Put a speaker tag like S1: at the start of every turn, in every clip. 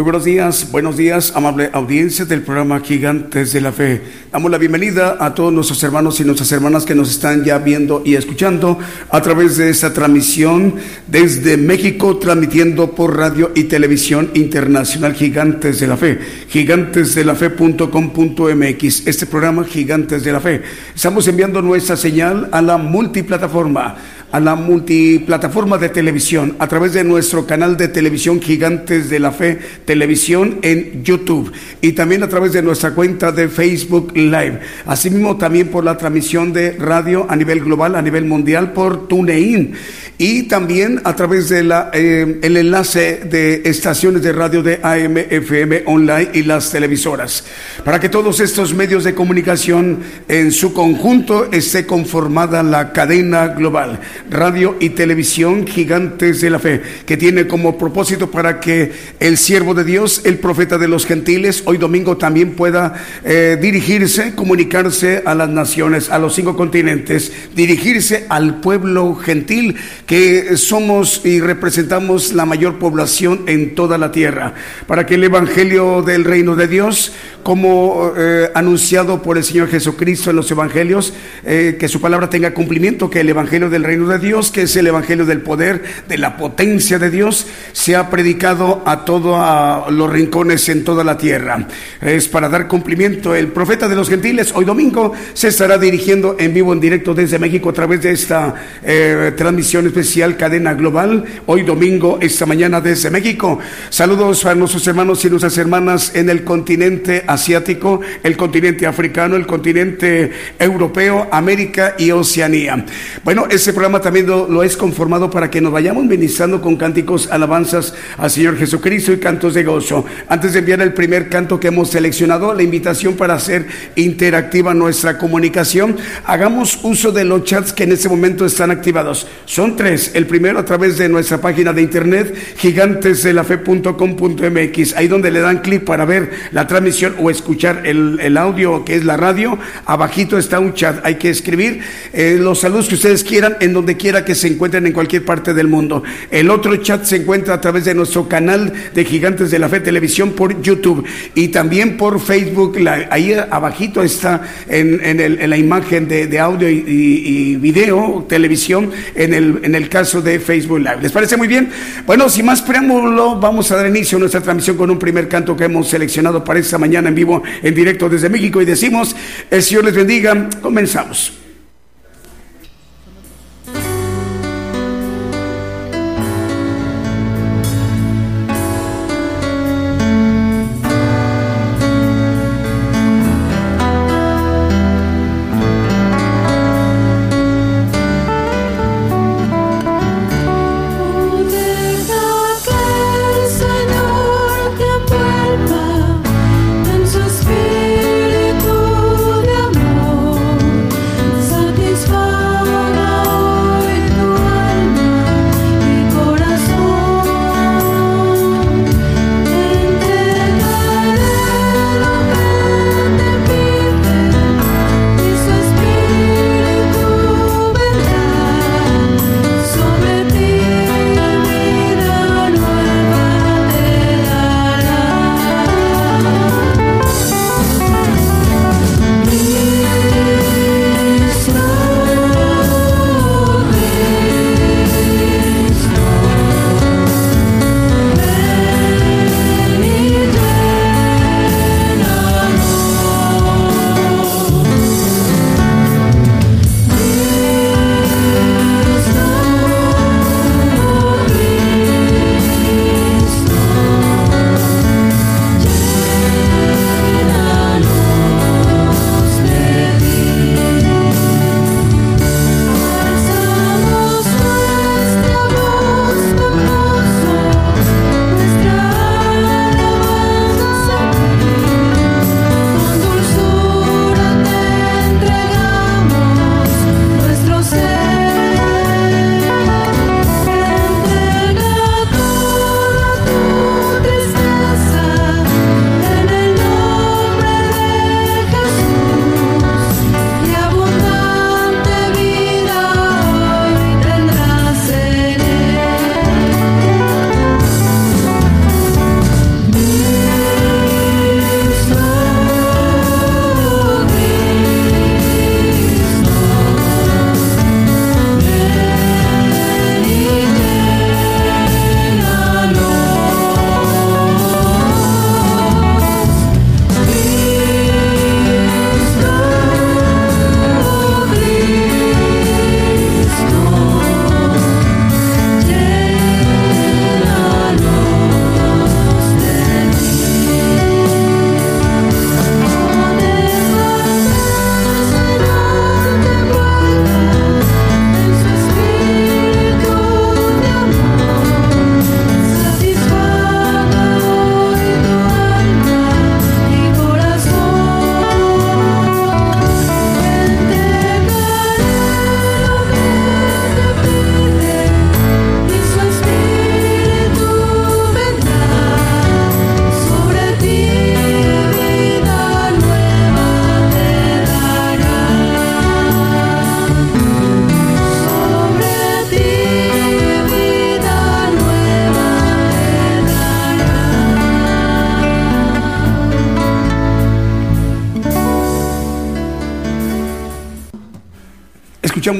S1: Muy buenos días, buenos días, amable audiencia del programa Gigantes de la Fe. Damos la bienvenida a todos nuestros hermanos y nuestras hermanas que nos están ya viendo y escuchando a través de esta transmisión desde México, transmitiendo por radio y televisión internacional Gigantes de la Fe, gigantesdelafe.com.mx. Este programa Gigantes de la Fe. Estamos enviando nuestra señal a la multiplataforma a la multiplataforma de televisión a través de nuestro canal de televisión Gigantes de la Fe Televisión en YouTube y también a través de nuestra cuenta de Facebook Live. Asimismo también por la transmisión de radio a nivel global, a nivel mundial por TuneIn y también a través de la eh, el enlace de estaciones de radio de AM, FM online y las televisoras. Para que todos estos medios de comunicación en su conjunto esté conformada la cadena global radio y televisión gigantes de la fe, que tiene como propósito para que el siervo de Dios, el profeta de los gentiles, hoy domingo también pueda eh, dirigirse, comunicarse a las naciones, a los cinco continentes, dirigirse al pueblo gentil, que somos y representamos la mayor población en toda la tierra, para que el Evangelio del reino de Dios, como eh, anunciado por el Señor Jesucristo en los Evangelios, eh, que su palabra tenga cumplimiento, que el Evangelio del reino de Dios, que es el Evangelio del poder, de la potencia de Dios, se ha predicado a todos los rincones en toda la tierra. Es para dar cumplimiento. El profeta de los gentiles, hoy domingo, se estará dirigiendo en vivo, en directo desde México a través de esta eh, transmisión especial Cadena Global. Hoy domingo, esta mañana desde México. Saludos a nuestros hermanos y nuestras hermanas en el continente asiático, el continente africano, el continente europeo, América y Oceanía. Bueno, ese programa también lo, es conformado para que nos vayamos ministrando con cánticos, alabanzas al Señor Jesucristo y cantos de gozo. Antes de enviar el primer canto que hemos seleccionado, la invitación para hacer interactiva nuestra comunicación, hagamos uso de los chats que en este momento están activados. Son tres. El primero a través de nuestra página de internet, gigantesdelafe.com.mx, ahí donde le dan clic para ver la transmisión o escuchar el, audio que es la radio. Abajito está un chat, hay que escribir eh, los saludos que ustedes quieran en donde quiera que se encuentren en cualquier parte del mundo. El otro chat se encuentra a través de nuestro canal de Gigantes de la Fe Televisión por YouTube y también por Facebook. ahí abajito está en, la imagen de, audio y, video, televisión, en el, en el caso de Facebook Live. ¿Les parece muy bien? Bueno, sin más preámbulo, vamos a dar inicio a nuestra transmisión con un primer canto que hemos seleccionado para esta mañana en vivo, en directo desde México y decimos, el Señor les bendiga. Comenzamos.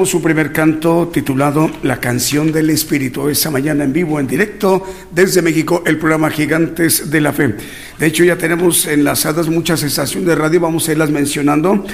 S1: Su primer canto titulado La canción del Espíritu. Esta mañana en vivo, en directo, desde México, el programa Gigantes de la Fe. De hecho, ya tenemos enlazadas muchas estaciones de radio, vamos a irlas mencionando.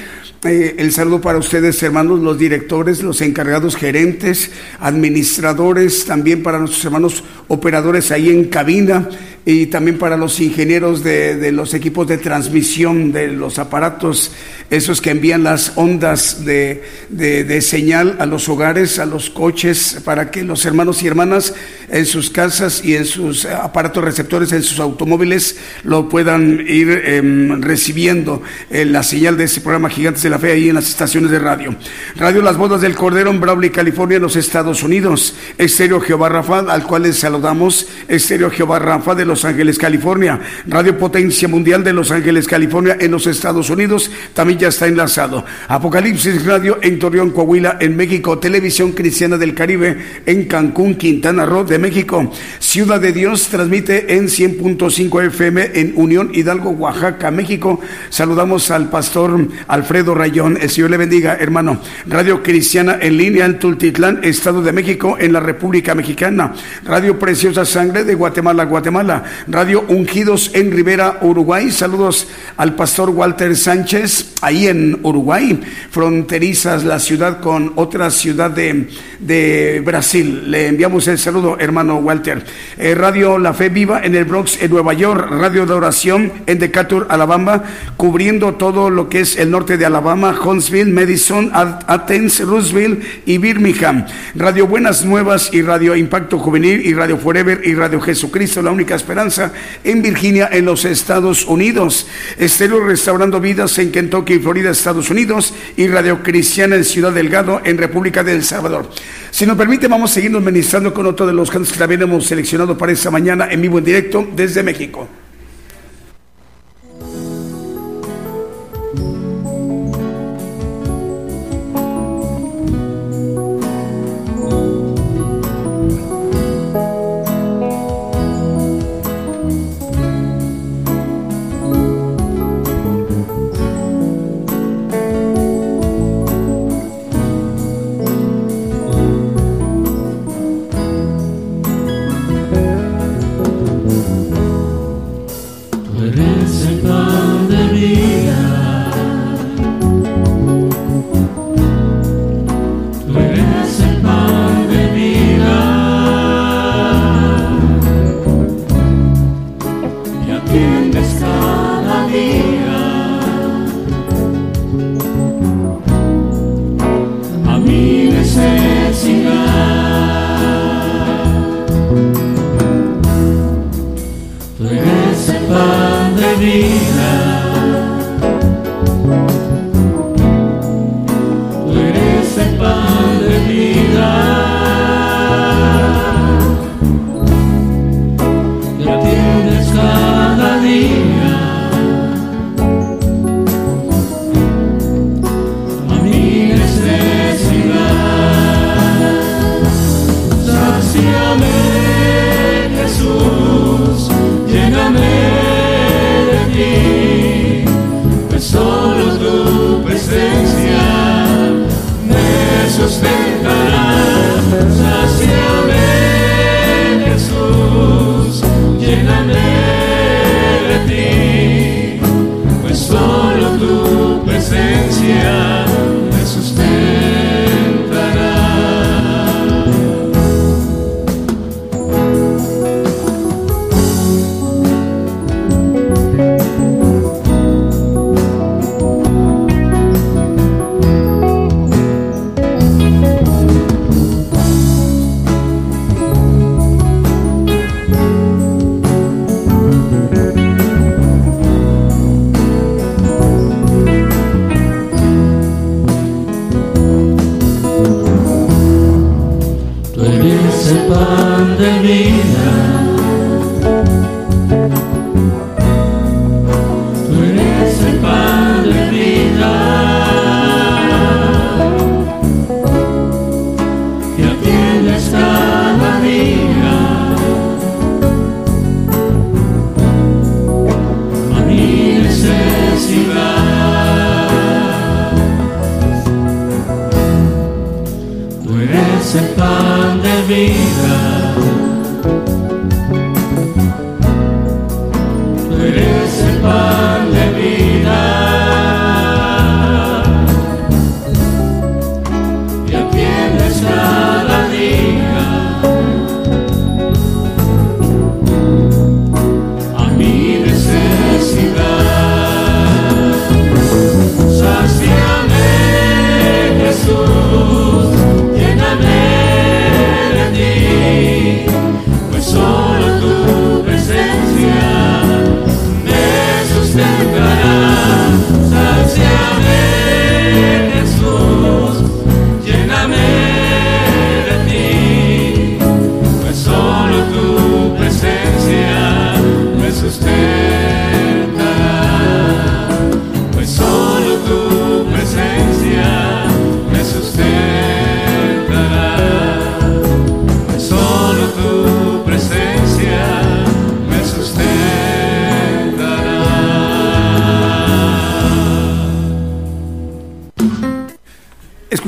S1: Eh, el saludo para ustedes, hermanos, los directores, los encargados, gerentes, administradores, también para nuestros hermanos operadores ahí en cabina y también para los ingenieros de, los equipos de transmisión de los aparatos, esos que envían las ondas de, de, señal a los hogares, a los coches, para que los hermanos y hermanas en sus casas y en sus aparatos receptores, en sus automóviles, lo puedan ir em, recibiendo eh, la señal de ese programa Gigantes de la Fe ahí en las estaciones de radio. Radio Las Bodas del Cordero en Brawley, California, en los Estados Unidos. Estéreo Jehová Rafa, al cual les saludamos. Estéreo Jehová Rafa de los los Ángeles, California. Radio Potencia Mundial de Los Ángeles, California, en los Estados Unidos, también ya está enlazado. Apocalipsis Radio en Torreón, Coahuila, en México. Televisión Cristiana del Caribe en Cancún, Quintana Roo, de México. Ciudad de Dios transmite en 100.5 FM en Unión Hidalgo, Oaxaca, México. Saludamos al pastor Alfredo Rayón. El Señor le bendiga, hermano. Radio Cristiana en línea en Tultitlán, Estado de México, en la República Mexicana. Radio Preciosa Sangre de Guatemala, Guatemala. Radio Ungidos en Rivera, Uruguay. Saludos al pastor Walter Sánchez, ahí en Uruguay, fronterizas la ciudad con otra ciudad de, de Brasil. Le enviamos el saludo, hermano Walter. Eh, Radio La Fe Viva en el Bronx, en Nueva York. Radio de Oración en Decatur, Alabama, cubriendo todo lo que es el norte de Alabama, Huntsville, Madison, Athens, Roosevelt y Birmingham. Radio Buenas Nuevas y Radio Impacto Juvenil y Radio Forever y Radio Jesucristo, la única esperanza en Virginia, en los Estados Unidos. Estéreo Restaurando Vidas en Kentucky, Florida, Estados Unidos. Y Radio Cristiana en Ciudad Delgado, en República del Salvador. Si nos permite, vamos a seguir ministrando con otro de los cantos que también hemos seleccionado para esta mañana en vivo en directo desde México.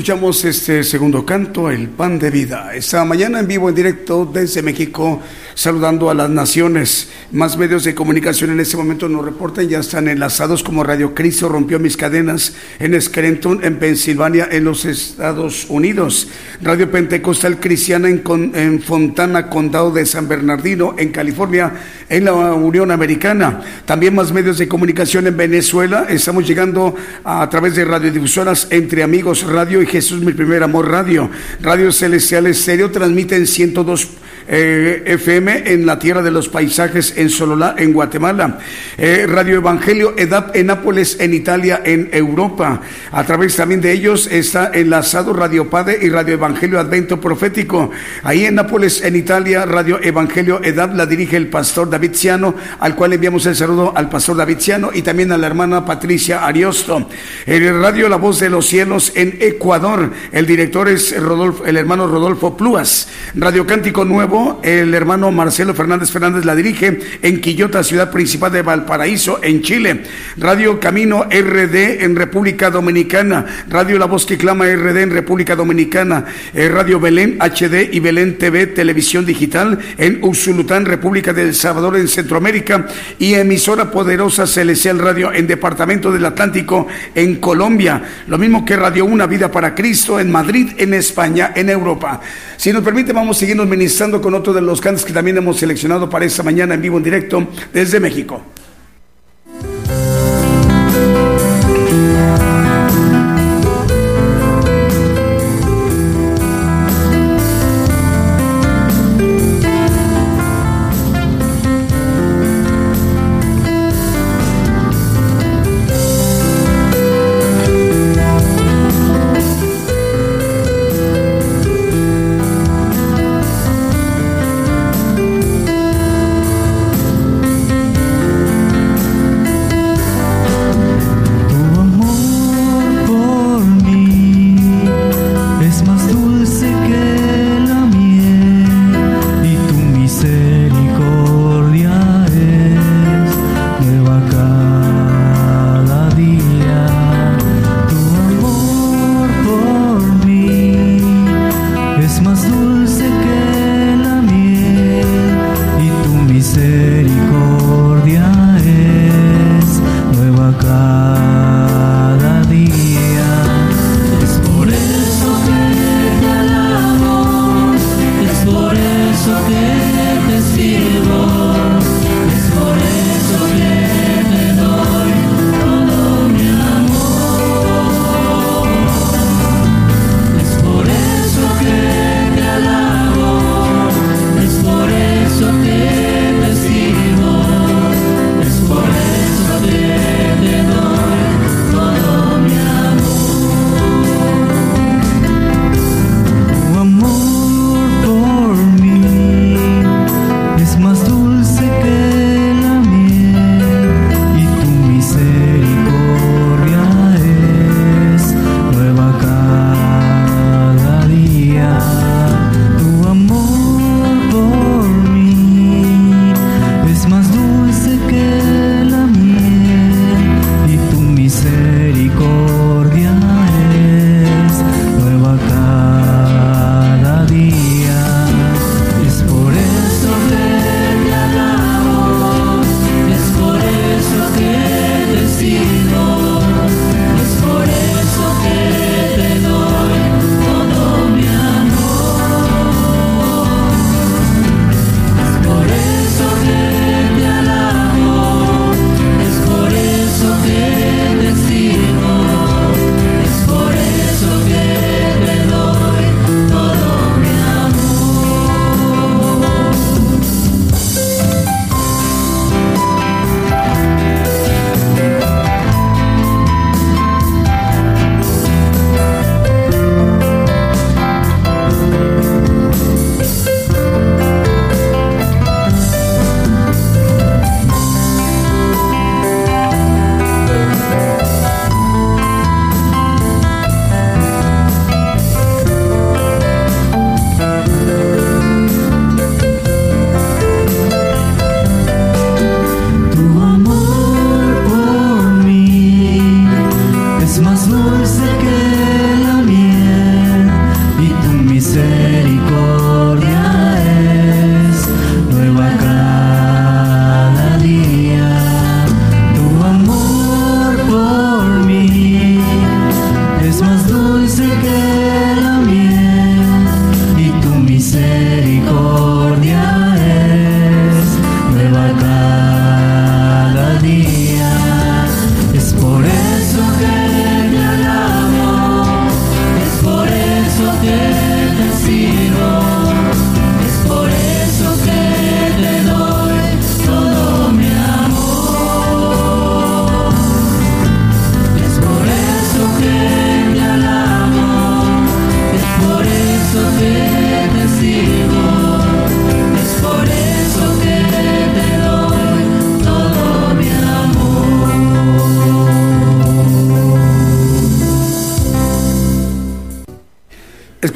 S1: Este segundo canto, El Pan de Vida. Esta mañana en vivo, en directo desde México, saludando a las naciones. Más medios de comunicación en este momento nos reportan, ya están enlazados como Radio Cristo rompió mis cadenas en Scranton, en Pensilvania, en los Estados Unidos. Radio Pentecostal Cristiana en, en Fontana, Condado de San Bernardino, en California, en la Unión Americana. También más medios de comunicación en Venezuela. Estamos llegando a, través de radiodifusoras Entre Amigos Radio y Jesús Mi Primer Amor Radio. Radio Celestial Estéreo transmiten 102 eh, FM en la Tierra de los Paisajes en Sololá, en Guatemala. Eh, Radio Evangelio EDAP en Nápoles, en Italia, en Europa. A través también de ellos está enlazado Radio Padre y Radio Evangelio Advento Profético. Ahí en Nápoles, en Italia, Radio Evangelio EDAP la dirige el pastor David Ciano, al cual enviamos el saludo al pastor David Ciano y también a la hermana Patricia Ariosto. El Radio La Voz de los Cielos en Ecuador. El director es Rodolfo, el hermano Rodolfo Pluas. Radio Cántico Nuevo el hermano Marcelo Fernández Fernández la dirige en Quillota, ciudad principal de Valparaíso, en Chile. Radio Camino RD en República Dominicana. Radio La Voz que Clama RD en República Dominicana. Eh, Radio Belén HD y Belén TV Televisión Digital en Usulután, República del Salvador, en Centroamérica. Y emisora poderosa Celestial Radio en Departamento del Atlántico, en Colombia. Lo mismo que Radio Una Vida para Cristo en Madrid, en España, en Europa. Si nos permite, vamos siguiendo ministrando con otro de los cantos que también hemos seleccionado para esta mañana en vivo en directo desde México.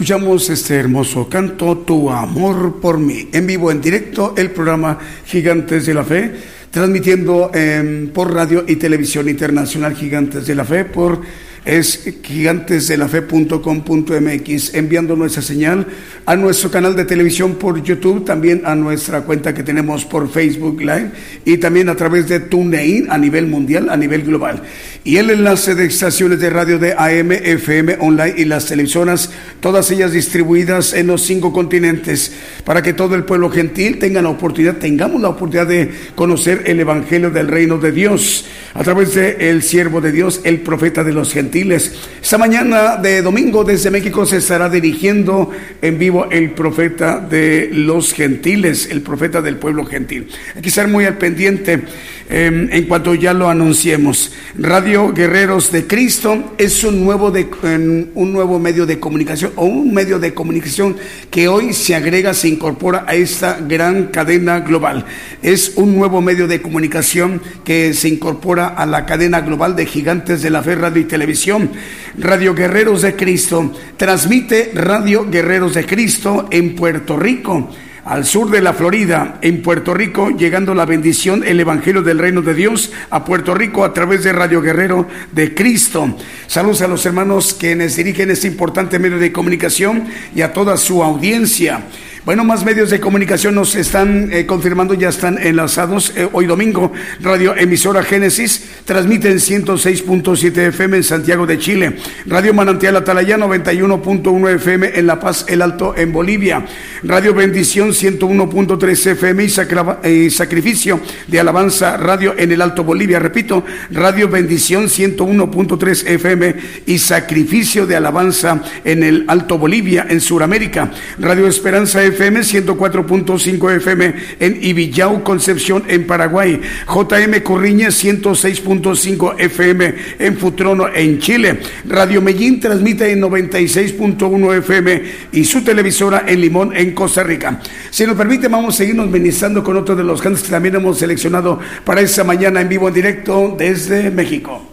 S1: Escuchamos este hermoso canto, Tu amor por mí. En vivo, en directo, el programa Gigantes de la Fe, transmitiendo eh, por radio y televisión internacional Gigantes de la Fe, por es gigantesdelafe.com.mx, enviando nuestra señal a nuestro canal de televisión por YouTube, también a nuestra cuenta que tenemos por Facebook Live y también a través de TuneIn a nivel mundial, a nivel global. Y el enlace de estaciones de radio de AM, FM, online y las televisoras, todas ellas distribuidas en los cinco continentes, para que todo el pueblo gentil tenga la oportunidad, tengamos la oportunidad de conocer el Evangelio del Reino de Dios a través de el siervo de Dios, el profeta de los gentiles esta mañana de domingo desde México se estará dirigiendo en vivo el profeta de los gentiles, el profeta del pueblo gentil. Hay que estar muy al pendiente em, en cuanto ya lo anunciemos. Radio Guerreros de Cristo es un nuevo, de, un nuevo medio de comunicación o un medio de comunicación que hoy se agrega, se incorpora a esta gran cadena global. Es un nuevo medio de comunicación que se incorpora a la cadena global de gigantes de la fe, radio y televisión Radio Guerreros de Cristo. Transmite Radio Guerreros de Cristo en Puerto Rico al sur de la Florida, en Puerto Rico, llegando la bendición, el Evangelio del Reino de Dios a Puerto Rico a través de Radio Guerrero de Cristo. Saludos a los hermanos quienes dirigen este importante medio de comunicación y a toda su audiencia. Bueno, más medios de comunicación nos están eh, confirmando, ya están enlazados. Eh, hoy domingo, Radio Emisora Génesis transmite en 106.7 FM en Santiago de Chile. Radio Manantial Atalaya 91.1 FM en La Paz, El Alto en Bolivia. Radio Bendición 101.3 FM y, Sacrificio de Alabanza Radio en el Alto Bolivia. Repito, Radio Bendición 101.3 FM y Sacrificio de Alabanza en el Alto Bolivia, en Sudamérica. Radio Esperanza FM 104.5 FM en Ibillau, Concepción, en Paraguay. JM Corriña 106.5 FM en Futrono, en Chile. Radio Medellín transmite en 96.1 FM y su televisora en Limón, en Costa Rica. Si nos permite, vamos a seguirnos ministrando con otro de los cantos que también hemos seleccionado para esta mañana en vivo en directo desde México.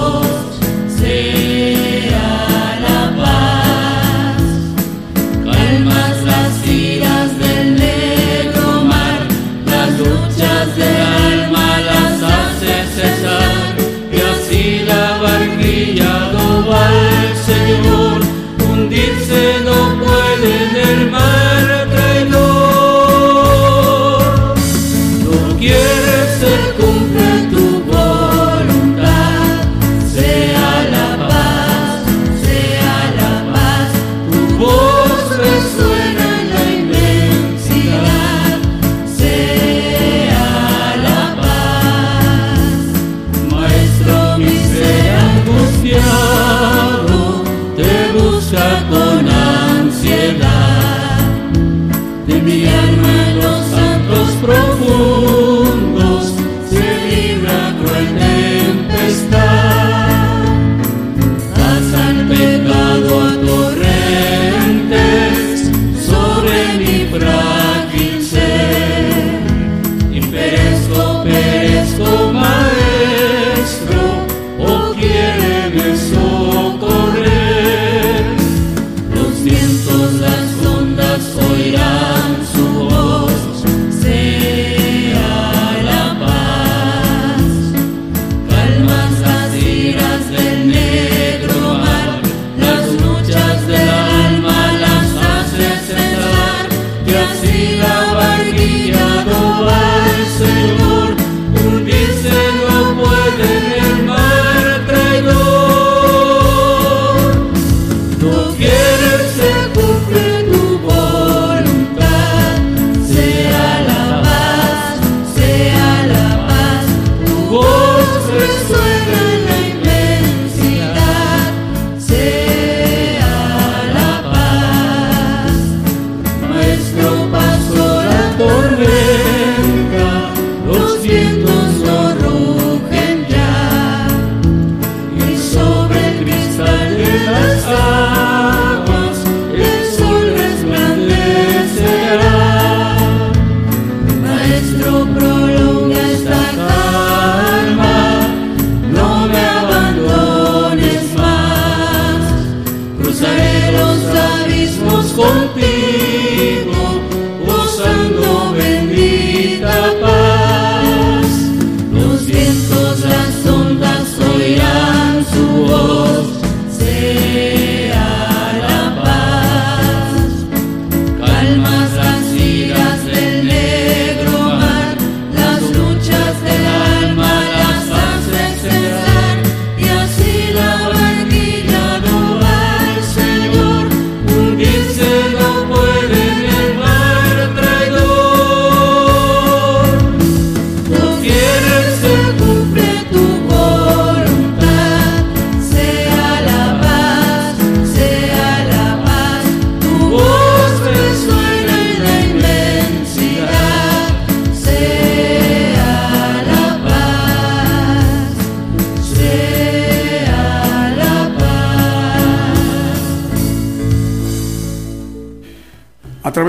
S2: al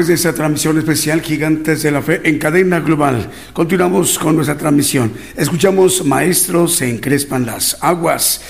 S1: de esta transmisión especial Gigantes de la Fe en cadena global. Continuamos con nuestra transmisión. Escuchamos Maestros se encrespan las aguas.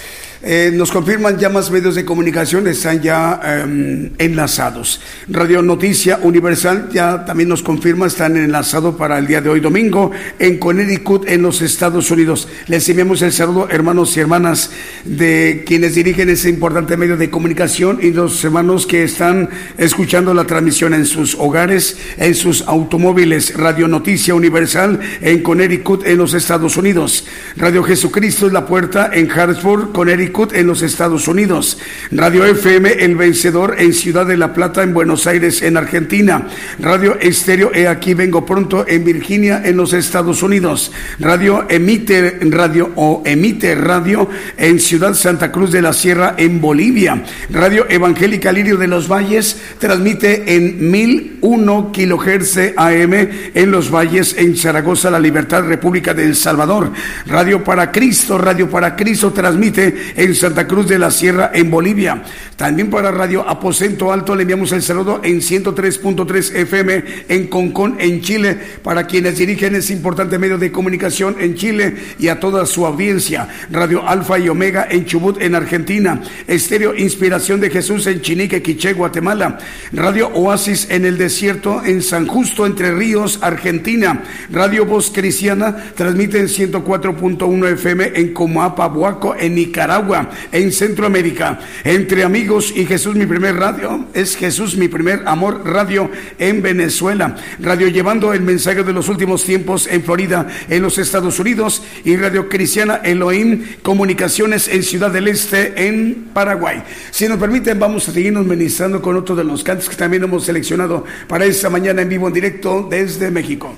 S1: Eh, nos confirman ya más medios de comunicación, están ya em, enlazados. Radio Noticia Universal ya también nos confirma, están enlazados para el día de hoy domingo en Connecticut, en los Estados Unidos. Les enviamos el saludo, hermanos y hermanas, de quienes dirigen ese importante medio de comunicación y los hermanos que están escuchando la transmisión en sus hogares, en sus automóviles. Radio Noticia Universal en Connecticut, en los Estados Unidos. Radio Jesucristo es la puerta en Harrisburg, Connecticut en los Estados Unidos, Radio FM El Vencedor en Ciudad de la Plata en Buenos Aires en Argentina, Radio Estéreo He Aquí Vengo Pronto en Virginia en los Estados Unidos, Radio Emite Radio o Emite Radio en Ciudad Santa Cruz de la Sierra en Bolivia, Radio Evangélica Lirio de los Valles transmite en 1001 kHz AM en los Valles en Zaragoza, La Libertad, República de El Salvador, Radio para Cristo, Radio para Cristo transmite en Santa Cruz de la Sierra, en Bolivia. También para Radio Aposento Alto le enviamos el saludo en 103.3 FM en Concón, en Chile, para quienes dirigen ese importante medio de comunicación en Chile y a toda su audiencia. Radio Alfa y Omega en Chubut, en Argentina. Estéreo Inspiración de Jesús en Chinique, Quiché, Guatemala. Radio Oasis en el desierto en San Justo, Entre Ríos, Argentina. Radio Voz Cristiana transmite en 104.1 FM en Comoapa, Buaco, en Nicaragua en Centroamérica. Entre amigos y Jesús mi primer radio, es Jesús mi primer amor radio en Venezuela. Radio llevando el mensaje de los últimos tiempos en Florida, en los Estados Unidos. Y Radio Cristiana Elohim Comunicaciones en Ciudad del Este, en Paraguay. Si nos permiten, vamos a seguirnos ministrando con otro de los cantos que también hemos seleccionado para esta mañana en vivo en directo desde México.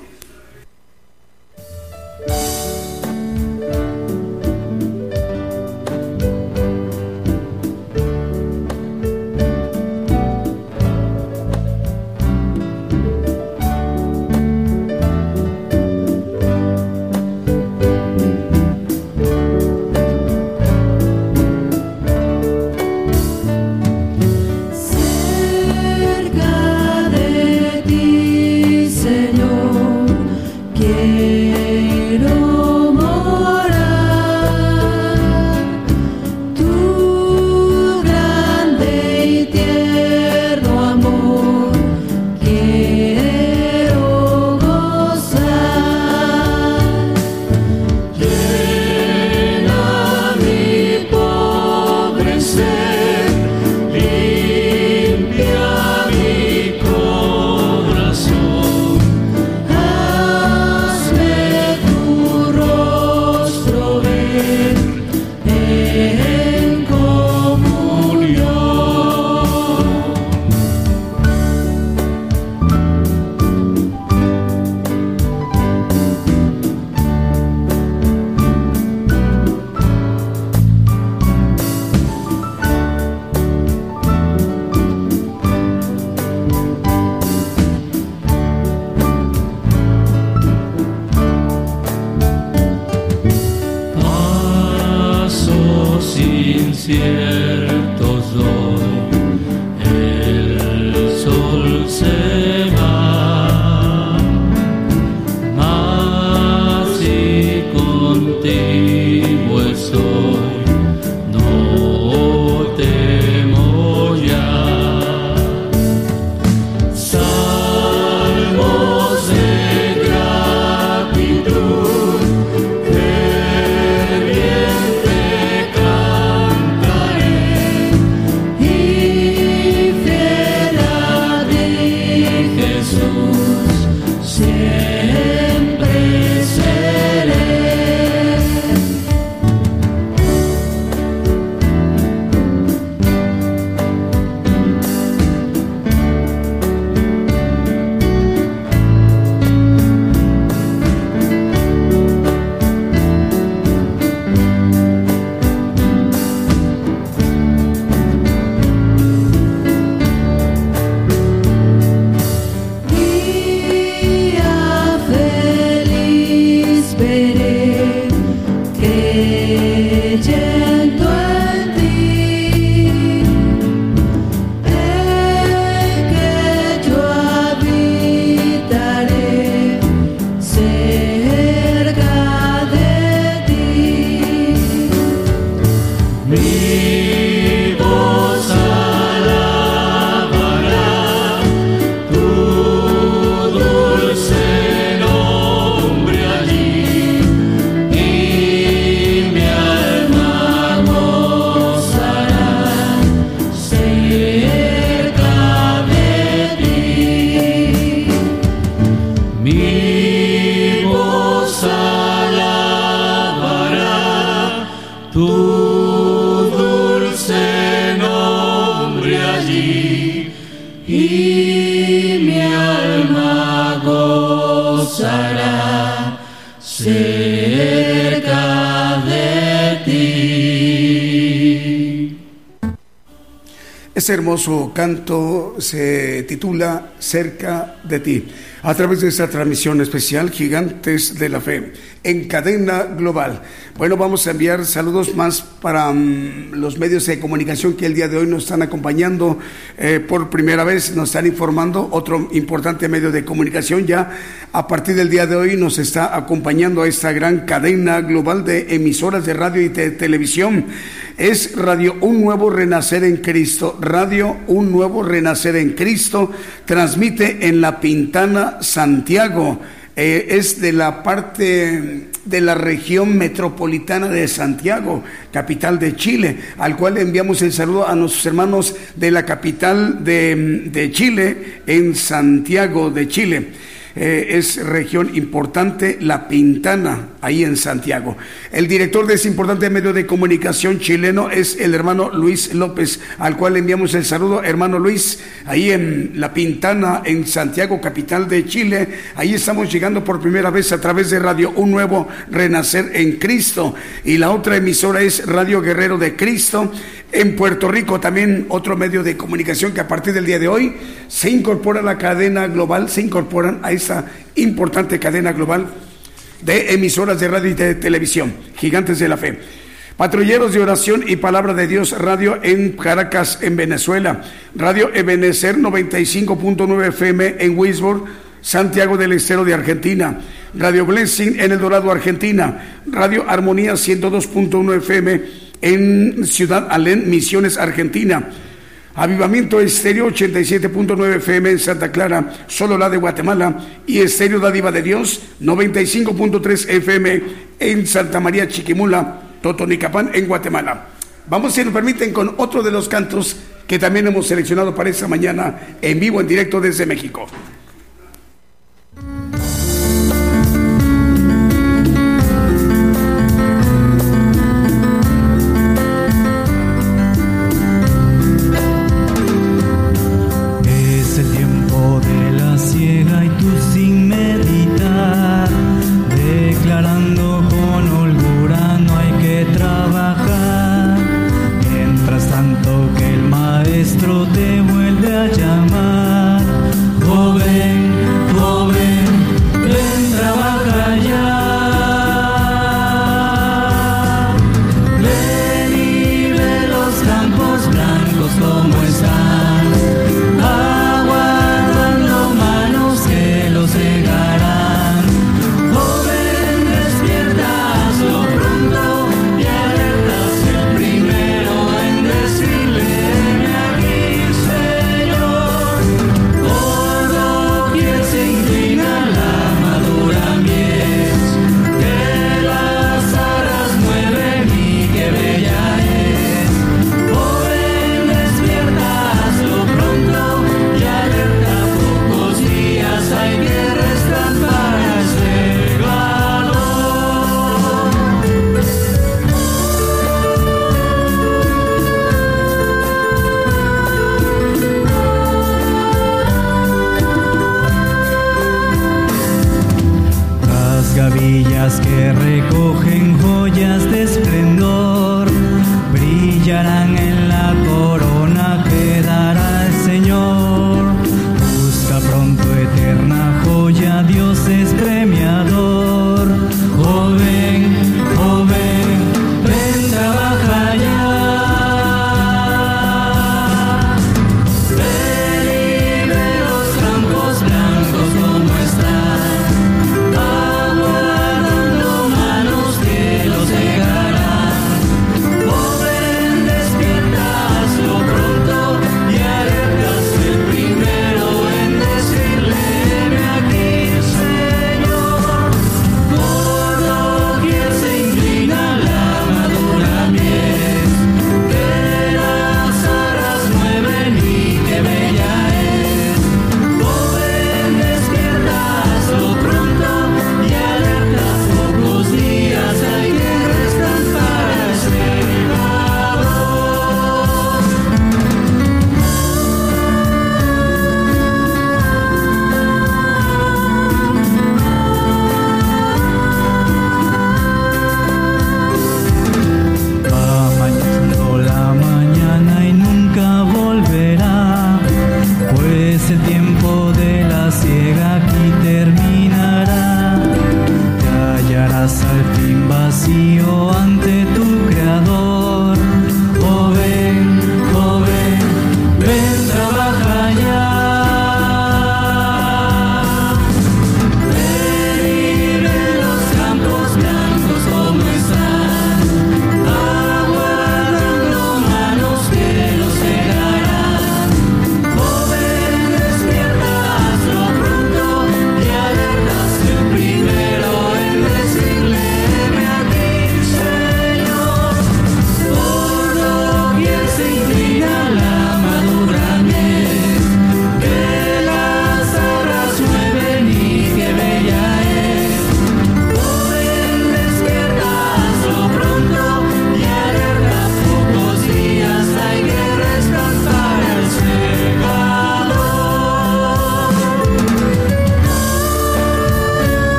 S1: Ese hermoso canto se titula Cerca de ti a través de esta transmisión especial Gigantes de la Fe en cadena global. Bueno, vamos a enviar saludos más para mm, los medios de comunicación que el día de hoy nos están acompañando eh, por primera vez, nos están informando. Otro importante medio de comunicación ya a partir del día de hoy nos está acompañando a esta gran cadena global de emisoras de radio y de televisión. Es Radio Un Nuevo Renacer en Cristo. Radio Un Nuevo Renacer en Cristo transmite en La Pintana, Santiago. Eh, es de la parte de la región metropolitana de Santiago, capital de Chile, al cual enviamos el saludo a nuestros hermanos de la capital de, de Chile, en Santiago de Chile. Eh, es región importante, La Pintana, ahí en Santiago. El director de ese importante medio de comunicación chileno es el hermano Luis López, al cual enviamos el saludo, hermano Luis, ahí en La Pintana, en Santiago, capital de Chile. Ahí estamos llegando por primera vez a través de Radio Un Nuevo Renacer en Cristo. Y la otra emisora es Radio Guerrero de Cristo. En Puerto Rico también otro medio de comunicación que a partir del día de hoy se incorpora a la cadena global, se incorporan a esa importante cadena global de emisoras de radio y de televisión, gigantes de la fe. Patrulleros de oración y palabra de Dios, radio en Caracas, en Venezuela. Radio Ebenecer 95.9 FM en Wisborne, Santiago del Estero de Argentina. Radio Blessing en El Dorado, Argentina. Radio Armonía 102.1 FM en Ciudad Alén, Misiones, Argentina. Avivamiento Estéreo 87.9 FM en Santa Clara, solo la de Guatemala, y Estéreo Dádiva de Dios 95.3 FM en Santa María Chiquimula, Totonicapán, en Guatemala. Vamos, si nos permiten, con otro de los cantos que también hemos seleccionado para esta mañana en vivo, en directo desde México.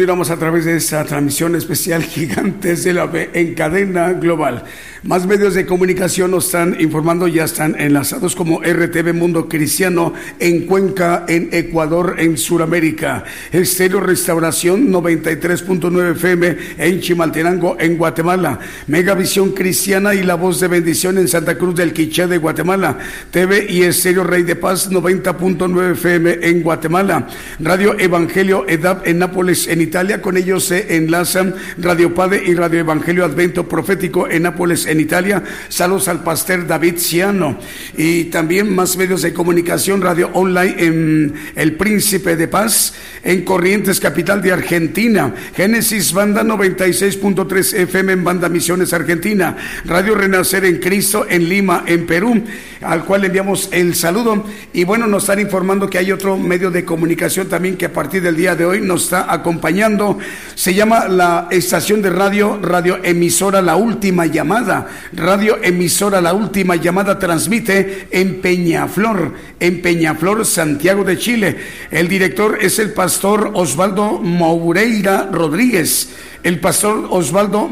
S1: Continuamos a través de esta transmisión especial Gigantes de la Fe en cadena global. Más medios de comunicación nos están informando, ya están enlazados como RTV Mundo Cristiano en Cuenca, en Ecuador, en Sudamérica. Estéreo Restauración 93.9 FM en Chimaltenango, en Guatemala. Megavisión Cristiana y La Voz de Bendición en Santa Cruz del Quiché de Guatemala. TV y Estéreo Rey de Paz 90.9 FM en Guatemala. Radio Evangelio EDAP en Nápoles, en Italia. Con ellos se enlazan Radio Padre y Radio Evangelio Advento Profético en Nápoles, en Italia. Saludos al pastor David Ciano. Y también más medios de comunicación, Radio Online en El Príncipe de Paz, en Corrientes, capital de Argentina. Génesis Banda 96.3 FM en Banda Misiones Argentina. Radio Renacer en Cristo en Lima, en Perú, al cual enviamos el saludo. Y bueno, nos están informando que hay otro medio de comunicación también que a partir del día de hoy nos está acompañando se llama la estación de radio, radio emisora La Última Llamada. Radio emisora La Última Llamada transmite en Peñaflor, en Peñaflor, Santiago de Chile. El director es el pastor Osvaldo Moureira Rodríguez. El pastor Osvaldo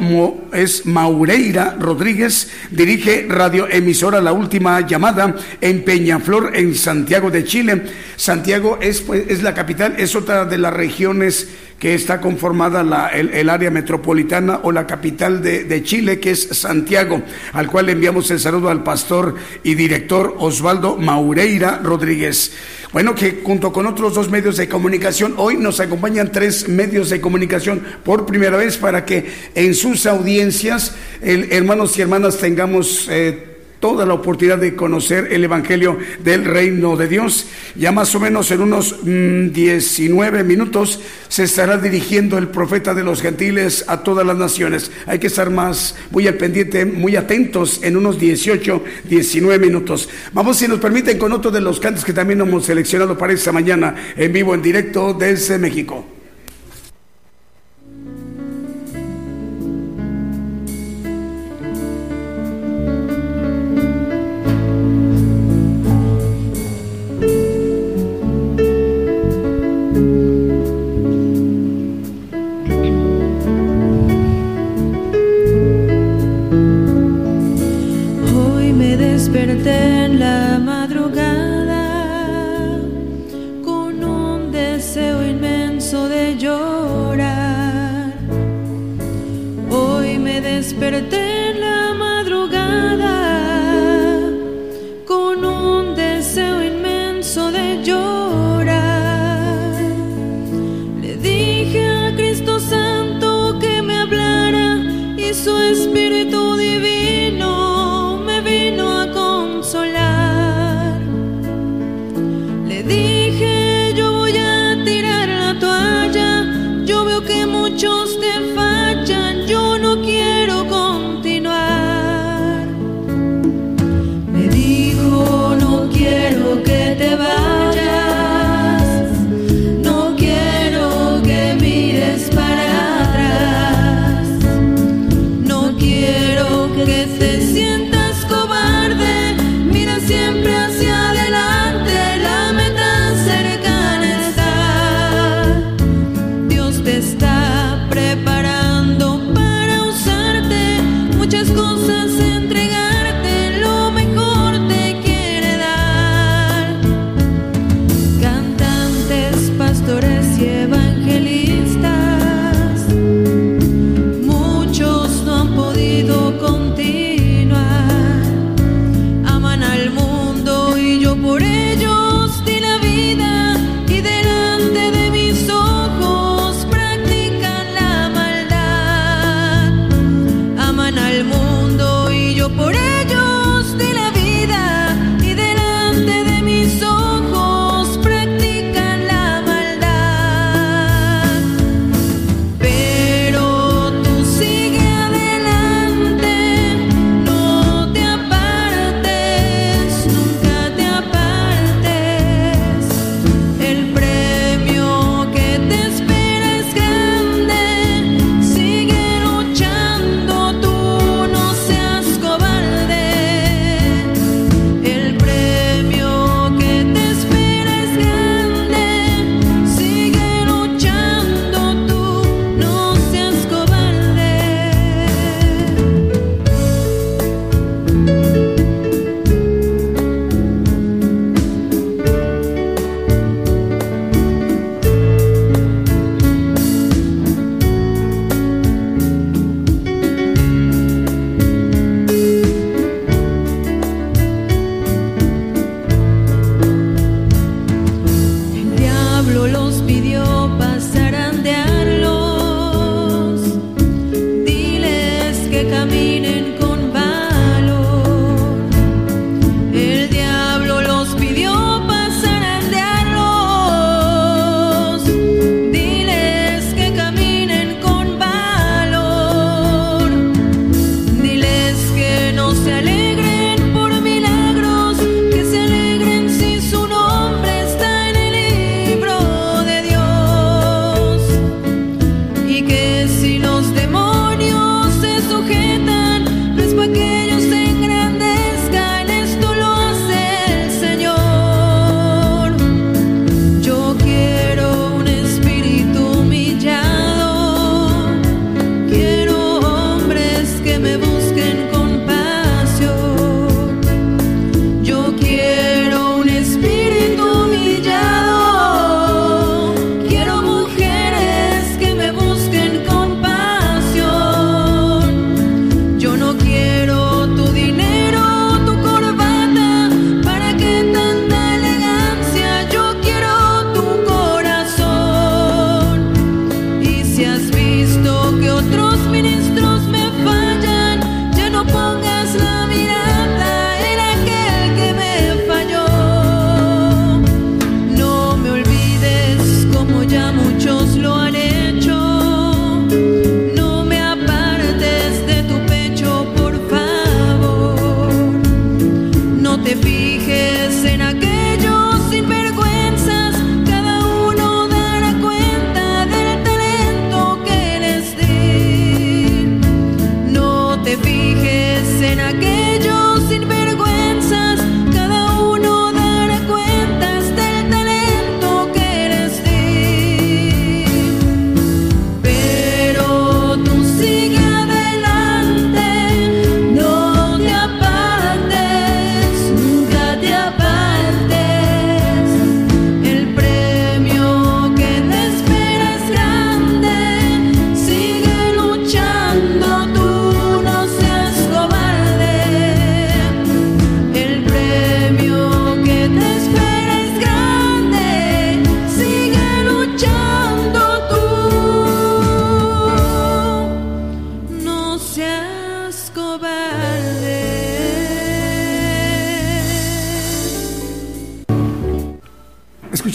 S1: es Maureira Rodríguez, dirige Radio Emisora La Última Llamada en Peñaflor, en Santiago de Chile. Santiago es, pues, es la capital, es otra de las regiones que está conformada la, el, área metropolitana o la capital de, de, Chile, que es Santiago, al cual enviamos el saludo al pastor y director Osvaldo Maureira Rodríguez. Bueno, que junto con otros dos medios de comunicación, hoy nos acompañan tres medios de comunicación por primera vez para que en sus audiencias, hermanos y hermanas, tengamos... Eh, toda la oportunidad de conocer el Evangelio del Reino de Dios. Ya más o menos en unos 19 mm, minutos se estará dirigiendo el profeta de los gentiles a todas las naciones. Hay que estar más muy al pendiente, muy atentos en unos 18, 19 minutos. Vamos, si nos permiten, con otro de los cantos que también hemos seleccionado para esta mañana en vivo, en directo desde México.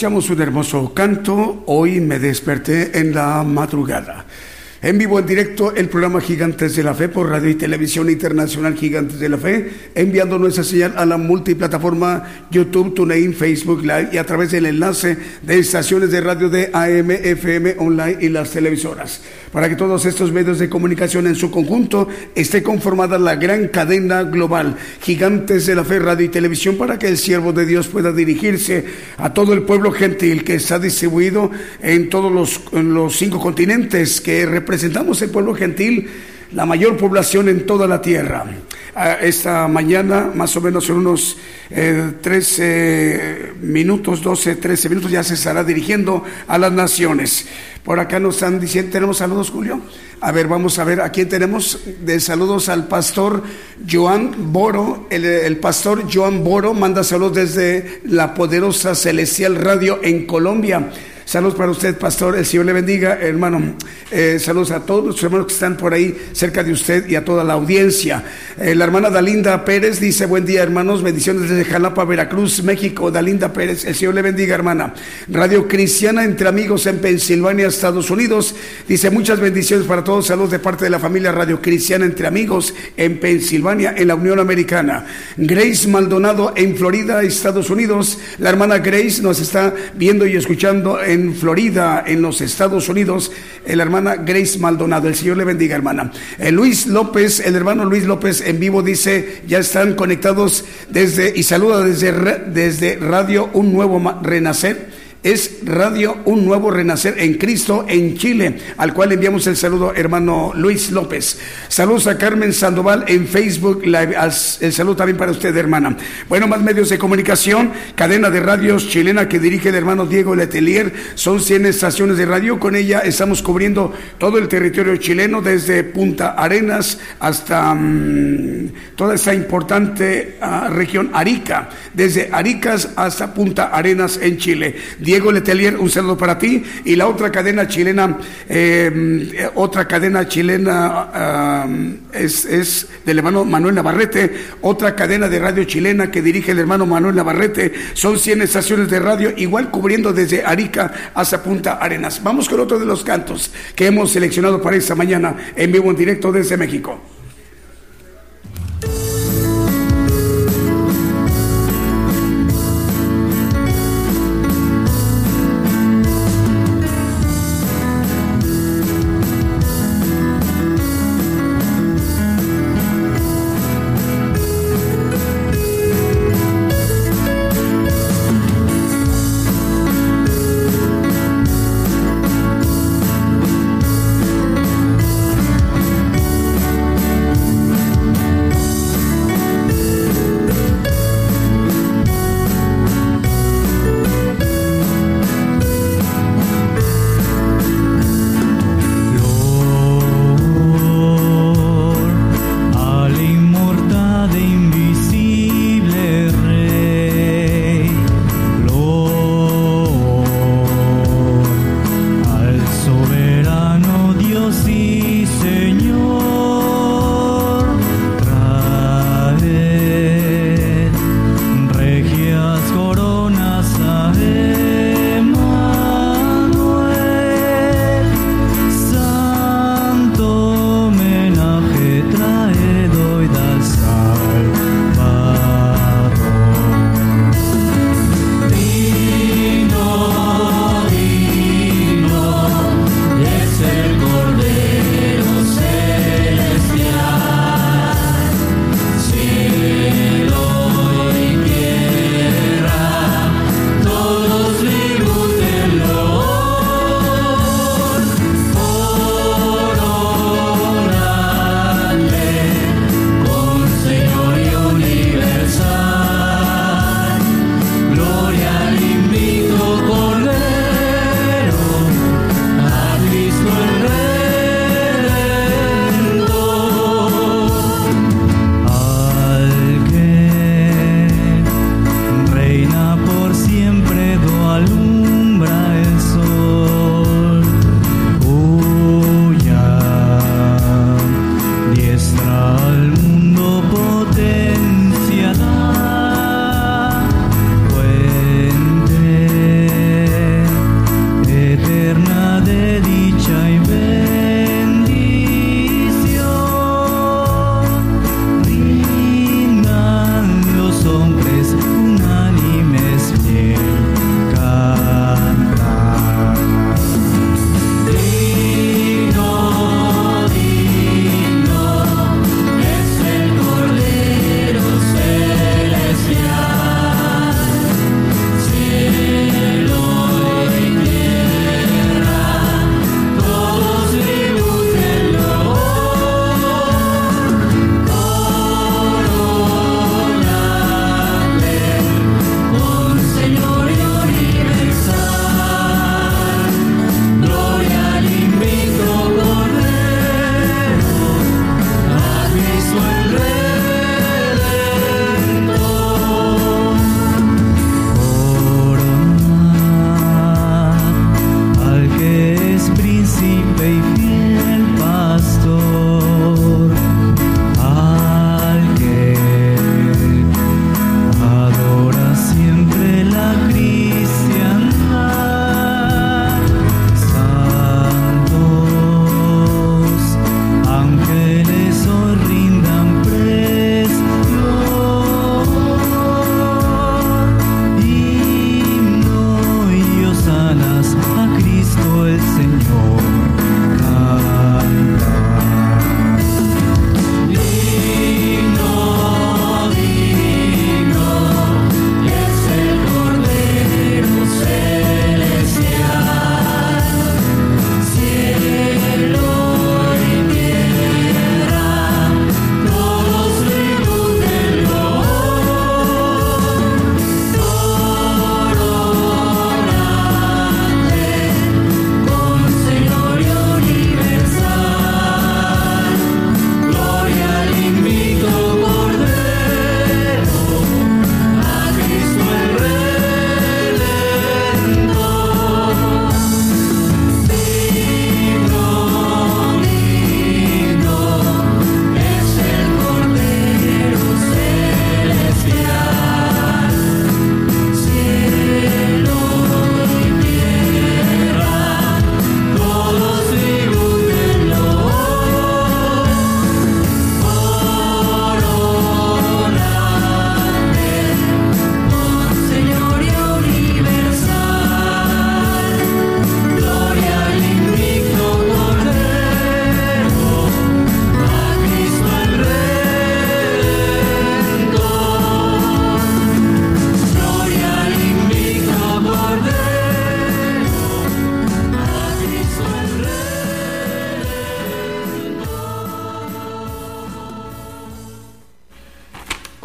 S1: Un hermoso canto. Hoy me desperté en la madrugada. En vivo, en directo, el programa Gigantes de la Fe por Radio y Televisión Internacional Gigantes de la Fe, enviando nuestra señal a la multiplataforma YouTube, TuneIn, Facebook Live y a través del enlace de estaciones de radio de AM, FM, online y las televisoras para que todos estos medios de comunicación en su conjunto esté conformada la gran cadena global, gigantes de la fe, radio y televisión, para que el siervo de Dios pueda dirigirse a todo el pueblo gentil que está distribuido en todos los, los cinco continentes que representamos el pueblo gentil la mayor población en toda la tierra. Esta mañana, más o menos en unos 13 eh, minutos, 12, 13 minutos, ya se estará dirigiendo a las naciones. Por acá nos están diciendo, ¿tenemos saludos, Julio? A ver, vamos a ver, ¿a quién tenemos? De saludos al pastor Joan Boro. El, el pastor Joan Boro manda saludos desde la poderosa Celestial Radio en Colombia. Saludos para usted, pastor. El Señor le bendiga, hermano. Eh, saludos a todos los hermanos que están por ahí cerca de usted y a toda la audiencia. Eh, la hermana Dalinda Pérez dice: Buen día, hermanos. Bendiciones desde Jalapa, Veracruz, México. Dalinda Pérez, el Señor le bendiga, hermana. Radio Cristiana entre amigos en Pensilvania, Estados Unidos. Dice: Muchas bendiciones para todos. Saludos de parte de la familia Radio Cristiana entre amigos en Pensilvania, en la Unión Americana. Grace Maldonado en Florida, Estados Unidos. La hermana Grace nos está viendo y escuchando en Florida, en los Estados Unidos, la hermana Grace Maldonado. El Señor le bendiga, hermana. Eh, Luis López, el hermano Luis López en vivo dice, ya están conectados desde, y saluda desde, desde Radio Un Nuevo Renacer es Radio Un Nuevo Renacer en Cristo en Chile, al cual enviamos el saludo hermano Luis López. Saludos a Carmen Sandoval en Facebook Live. El saludo también para usted, hermana. Bueno, más medios de comunicación, cadena de radios chilena que dirige el hermano Diego Letelier. Son 100 estaciones de radio. Con ella estamos cubriendo todo el territorio chileno, desde Punta Arenas hasta mm, toda esta importante ah, región Arica, desde Aricas hasta Punta Arenas en Chile. Diego Letelier, un saludo para ti. Y la otra cadena chilena, eh, otra cadena chilena es, es, del hermano Manuel Navarrete, otra cadena de radio chilena que dirige el hermano Manuel Navarrete. Son 100 estaciones de radio, igual cubriendo desde Arica hasta Punta Arenas. Vamos con otro de los cantos que hemos seleccionado para esta mañana en vivo en directo desde México.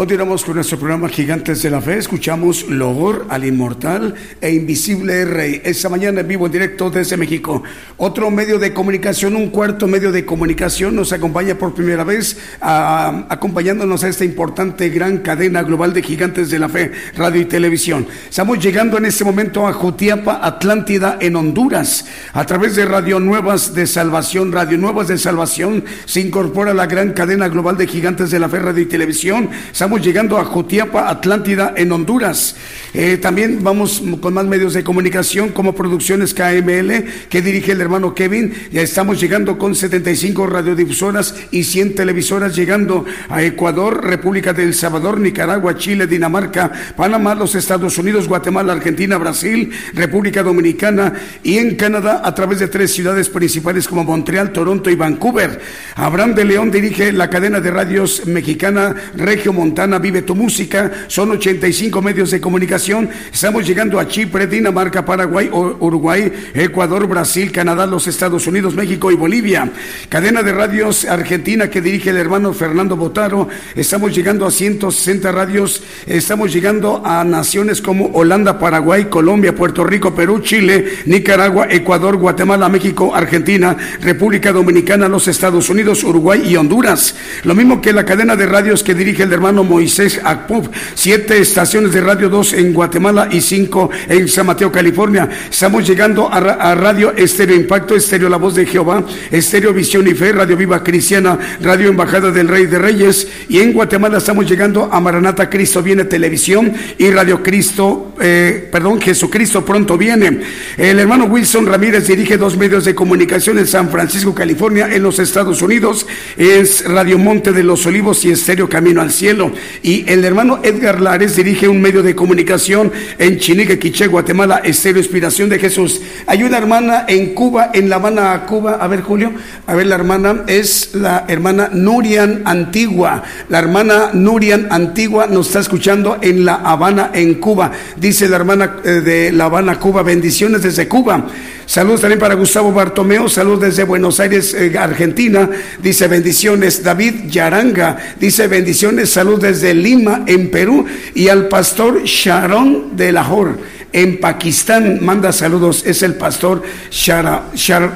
S1: Continuamos con nuestro programa Gigantes de la Fe. Escuchamos Logor al Inmortal e Invisible Rey. Esta mañana en vivo en directo desde México. Otro medio de comunicación, un cuarto medio de comunicación, nos acompaña por primera vez, acompañándonos a esta importante gran cadena global de Gigantes de la Fe, radio y televisión. Estamos llegando en este momento a Jutiapa, Atlántida, en Honduras. A través de Radio Nuevas de Salvación, Radio Nuevas de Salvación, se incorpora la gran cadena global de Gigantes de la Fe, y televisión. Estamos llegando a Jutiapa, Atlántida, en Honduras. Eh, también vamos con más medios de comunicación como Producciones KML, que dirige el hermano Kevin. Ya estamos llegando con 75 radiodifusoras y 100 televisoras, llegando a Ecuador, República del Salvador, Nicaragua, Chile, Dinamarca, Panamá, los Estados Unidos, Guatemala, Argentina, Brasil, República Dominicana y en Canadá a través de tres ciudades principales como Montreal, Toronto y Vancouver. Abraham de León dirige la cadena de radios mexicana Regio Montana Vive tu Música. Son 85 medios de comunicación. Estamos llegando a Chipre, Dinamarca, Paraguay, Uruguay, Ecuador, Brasil, Canadá, los Estados Unidos, México y Bolivia. Cadena de radios argentina que dirige el hermano Fernando Botaro. Estamos llegando a 160 radios. Estamos llegando a naciones como Holanda, Paraguay, Colombia, Puerto Rico, Perú, Chile, Nicaragua, Ecuador, Guatemala, México, Argentina, República Dominicana, los Estados Unidos, Uruguay y Honduras. Lo mismo que la cadena de radios que dirige el hermano Moisés Akpub, siete estaciones de radio, dos en Guatemala y cinco en San Mateo, California. Estamos llegando a, Radio Estéreo Impacto, Estéreo La Voz de Jehová, Estéreo Visión y Fe, Radio Viva Cristiana, Radio Embajada del Rey de Reyes y en Guatemala estamos llegando a Maranata Cristo Viene Televisión y Radio Cristo, eh, perdón, Jesucristo pronto viene. El hermano Wilson Ramírez dirige dos medios de comunicación en San Francisco, California, en los Estados Unidos. Es Radio Monte de los Olivos y Estéreo Camino al Cielo. Y el hermano Edgar Lares dirige un medio de comunicación en Chinique, Quiché, Guatemala, Estéreo Inspiración de Jesús. Hay una hermana en Cuba, en La Habana, Cuba. A ver, Julio, a ver, la hermana es la hermana Nurian Antigua. La hermana Nurian Antigua nos está escuchando en La Habana, en Cuba. Dice la hermana eh, de La Habana, Cuba. Bendiciones desde Cuba. Saludos también para Gustavo Bartomeo, saludos desde Buenos Aires, eh, Argentina. Dice bendiciones. David Yaranga dice bendiciones, saludos desde Lima, en Perú. Y al pastor Sharon de Lahore en Pakistán. Manda saludos, es el pastor Shara,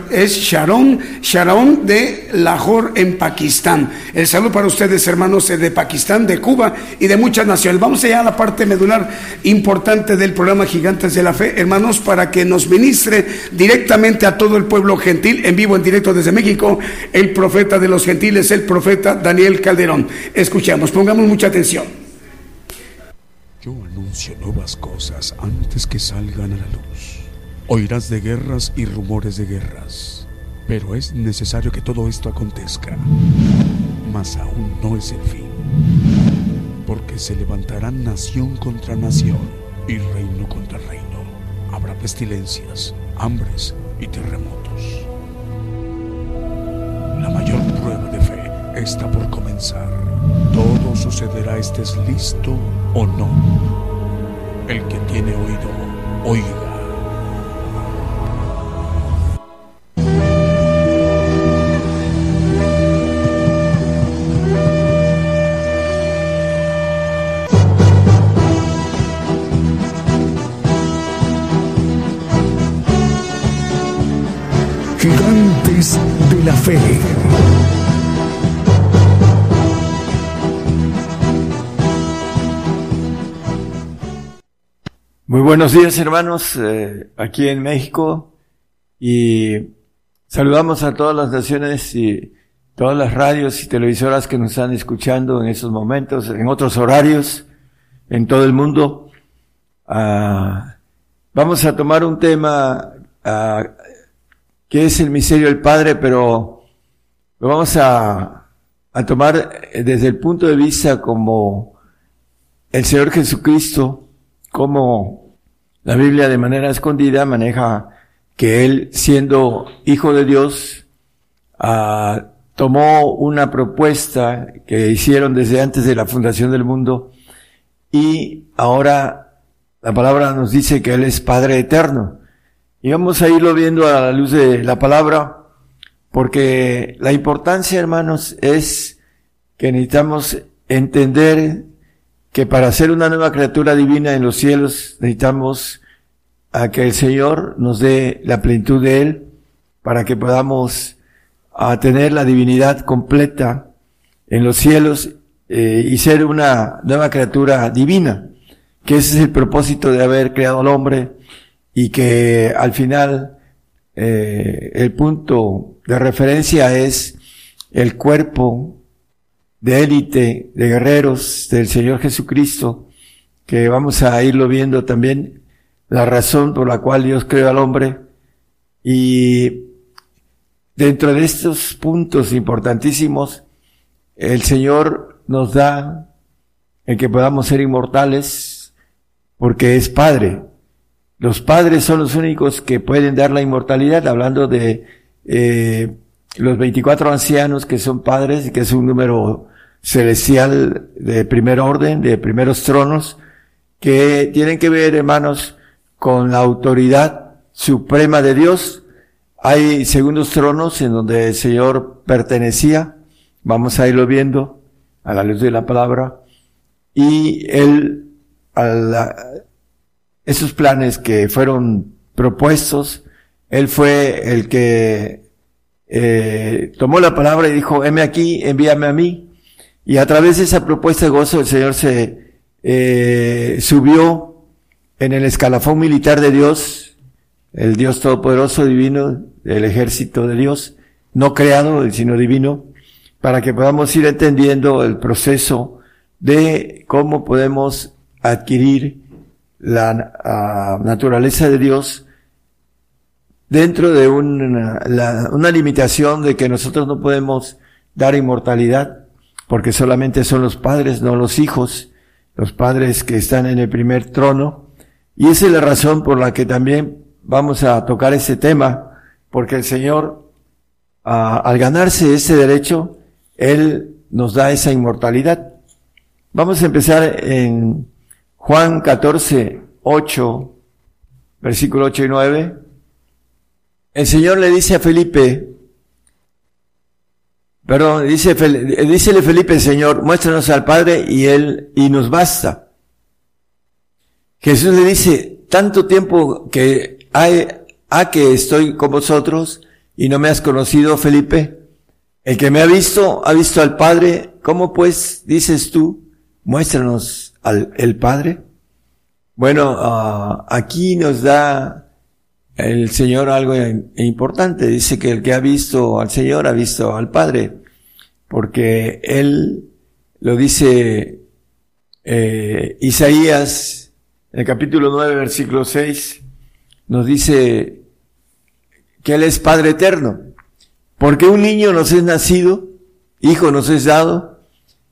S1: es Sharon, Sharon de Lahore en Pakistán. El saludo para ustedes, hermanos de Pakistán, de Cuba y de muchas naciones. Vamos allá a la parte medular importante del programa Gigantes de la Fe, hermanos, para que nos ministre directamente a todo el pueblo gentil, en vivo, en directo desde México, el profeta de los gentiles, el profeta Daniel Calderón. Escuchamos, pongamos mucha atención.
S3: Yo anuncio nuevas cosas antes que salgan a la luz. Oirás de guerras y rumores de guerras, pero es necesario que todo esto acontezca. Mas aún no es el fin, porque se levantarán nación contra nación y reino contra reino. Habrá pestilencias, hambres y terremotos. La mayor prueba de fe está por comenzar. Todo sucederá estés listo o no. El que tiene oído, oiga.
S1: De la fe.
S4: Muy buenos días hermanos, eh, aquí en México y saludamos a todas las naciones y todas las radios y televisoras que nos están escuchando en estos momentos, en otros horarios, en todo el mundo. Ah, vamos a tomar un tema ah, que es el misterio del Padre, pero lo vamos a, tomar desde el punto de vista como el Señor Jesucristo, como la Biblia de manera escondida maneja que él, siendo hijo de Dios, ah, tomó una propuesta que hicieron desde antes de la fundación del mundo y ahora la palabra nos dice que Él es Padre eterno. Y vamos a irlo viendo a la luz de la palabra, porque la importancia, hermanos, es que necesitamos entender que para ser una nueva criatura divina en los cielos necesitamos a que el Señor nos dé la plenitud de Él para que podamos a tener la divinidad completa en los cielos eh, y ser una nueva criatura divina, que ese es el propósito de haber creado al hombre y que al final eh, el punto de referencia es el cuerpo de élite, de guerreros del Señor Jesucristo, que vamos a irlo viendo también, la razón por la cual Dios creó al hombre. Y dentro de estos puntos importantísimos, el Señor nos da el que podamos ser inmortales, porque es Padre. Los padres son los únicos que pueden dar la inmortalidad, hablando de eh, los 24 ancianos que son padres, que es un número celestial de primer orden, de primeros tronos, que tienen que ver, hermanos, con la autoridad suprema de Dios. Hay segundos tronos en donde el Señor pertenecía, vamos a irlo viendo a la luz de la palabra, y él, a esos planes que fueron propuestos, él fue el que eh, tomó la palabra y dijo, heme aquí, envíame a mí, y a través de esa propuesta de gozo el Señor se eh, subió en el escalafón militar de Dios, el Dios Todopoderoso Divino, el ejército de Dios, no creado, sino divino, para que podamos ir entendiendo el proceso de cómo podemos adquirir la ah, naturaleza de Dios dentro de una, una limitación de que nosotros no podemos dar inmortalidad, porque solamente son los padres, no los hijos, los padres que están en el primer trono. Y esa es la razón por la que también vamos a tocar ese tema, porque el Señor, al ganarse ese derecho, Él nos da esa inmortalidad. Vamos a empezar en Juan 14, 8, versículo 8 y 9. El Señor le dice a Felipe, Perdón, dice, dícele Felipe, Señor, muéstranos al Padre y Él, y nos basta. Jesús le dice, tanto tiempo que hay, a que estoy con vosotros y no me has conocido, Felipe. El que me ha visto, ha visto al Padre. ¿Cómo pues dices tú, muéstranos al el Padre? Bueno, uh, aquí nos da el Señor algo importante. Dice que el que ha visto al Señor ha visto al Padre, porque Él lo dice eh, Isaías, en el capítulo 9, versículo 6, nos dice que Él es Padre eterno, porque un niño nos es nacido, hijo nos es dado,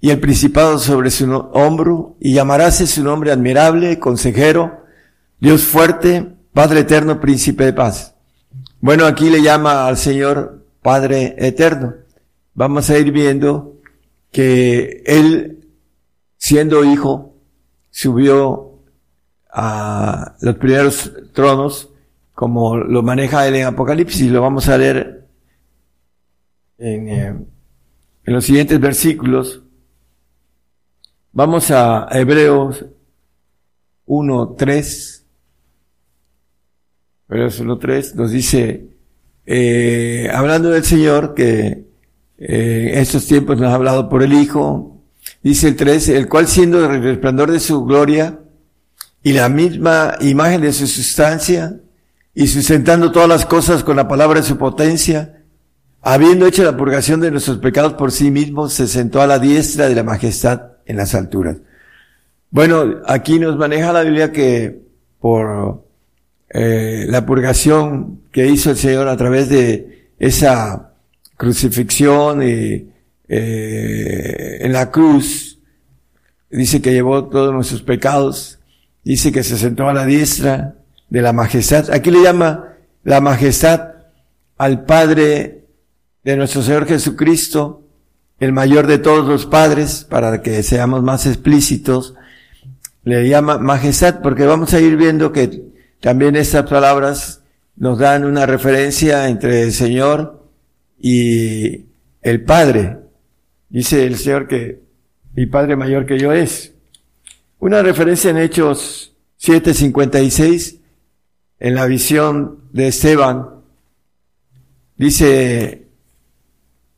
S4: y el principado sobre su hombro, y llamarás su nombre admirable, consejero, Dios fuerte, Padre eterno, príncipe de paz. Bueno, aquí le llama al Señor Padre eterno. Vamos a ir viendo que Él, siendo hijo, subió a los primeros tronos, como lo maneja él en Apocalipsis, lo vamos a leer en, eh, en los siguientes versículos. Vamos a Hebreos 1, 3 versículo 3 nos dice, eh, hablando del Señor, que eh, en estos tiempos nos ha hablado por el Hijo, dice el 3, el cual siendo el resplandor de su gloria y la misma imagen de su sustancia, y sustentando todas las cosas con la palabra de su potencia, habiendo hecho la purgación de nuestros pecados por sí mismo, se sentó a la diestra de la majestad en las alturas. Bueno, aquí nos maneja la Biblia que por eh, la purgación que hizo el Señor a través de esa crucifixión y eh, en la cruz, dice que llevó todos nuestros pecados, dice que se sentó a la diestra de la majestad. Aquí le llama la majestad al Padre de nuestro Señor Jesucristo, el mayor de todos los padres, para que seamos más explícitos, le llama majestad porque vamos a ir viendo que también estas palabras nos dan una referencia entre el Señor y el Padre. Dice el Señor que mi Padre mayor que yo es. Una referencia en Hechos 7:56, en la visión de Esteban, dice,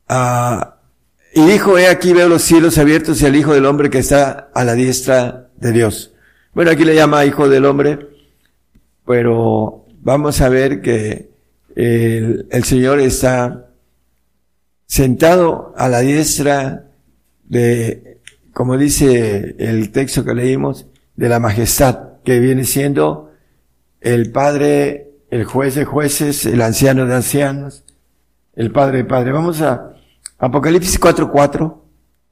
S4: ah, y dijo, he aquí veo los cielos abiertos y al Hijo del Hombre que está a la diestra de Dios. Bueno, aquí le llama Hijo del Hombre, pero vamos a ver que el, el Señor está sentado a la diestra de, como dice el texto que leímos, de la majestad, que viene siendo el Padre, el juez de jueces, el anciano de ancianos, el Padre de Padre. Vamos a Apocalipsis 4.4.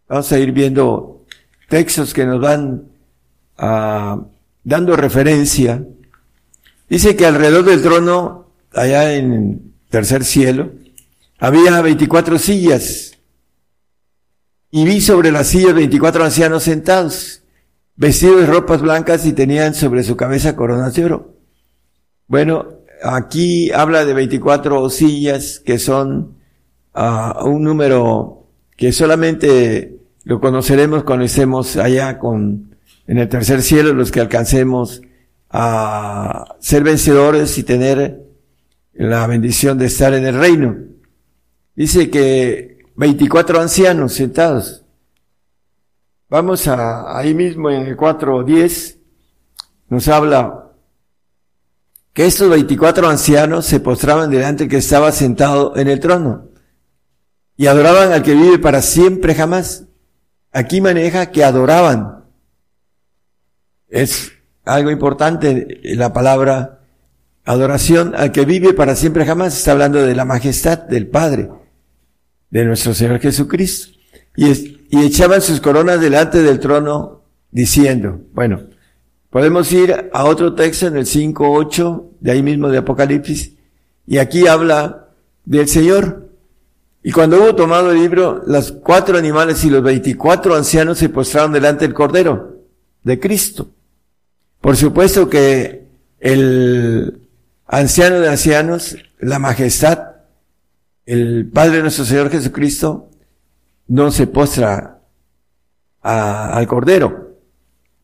S4: Vamos a ir viendo textos que nos van a, dando referencia. Dice que alrededor del trono, allá en tercer cielo, había 24 sillas. Y vi sobre las sillas 24 ancianos sentados, vestidos de ropas blancas y tenían sobre su cabeza coronas de oro. Bueno, aquí habla de 24 sillas que son uh, un número que solamente lo conoceremos cuando estemos allá con, en el tercer cielo, los que alcancemos a ser vencedores y tener la bendición de estar en el reino. Dice que 24 ancianos sentados. Vamos a, ahí mismo en el 4.10, nos habla que estos 24 ancianos se postraban delante que estaba sentado en el trono y adoraban al que vive para siempre jamás. Aquí maneja que adoraban. Es algo importante la palabra adoración al que vive para siempre jamás. Está hablando de la majestad del Padre, de nuestro Señor Jesucristo. Y, y echaban sus coronas delante del trono diciendo, bueno, Podemos ir a otro texto en el 5.8, de ahí mismo de Apocalipsis, y aquí habla del Señor. Y cuando hubo tomado el libro, los cuatro animales y los veinticuatro ancianos se postraron delante del Cordero de Cristo. Por supuesto que el anciano de ancianos, la majestad, el Padre de nuestro Señor Jesucristo, no se postra al Cordero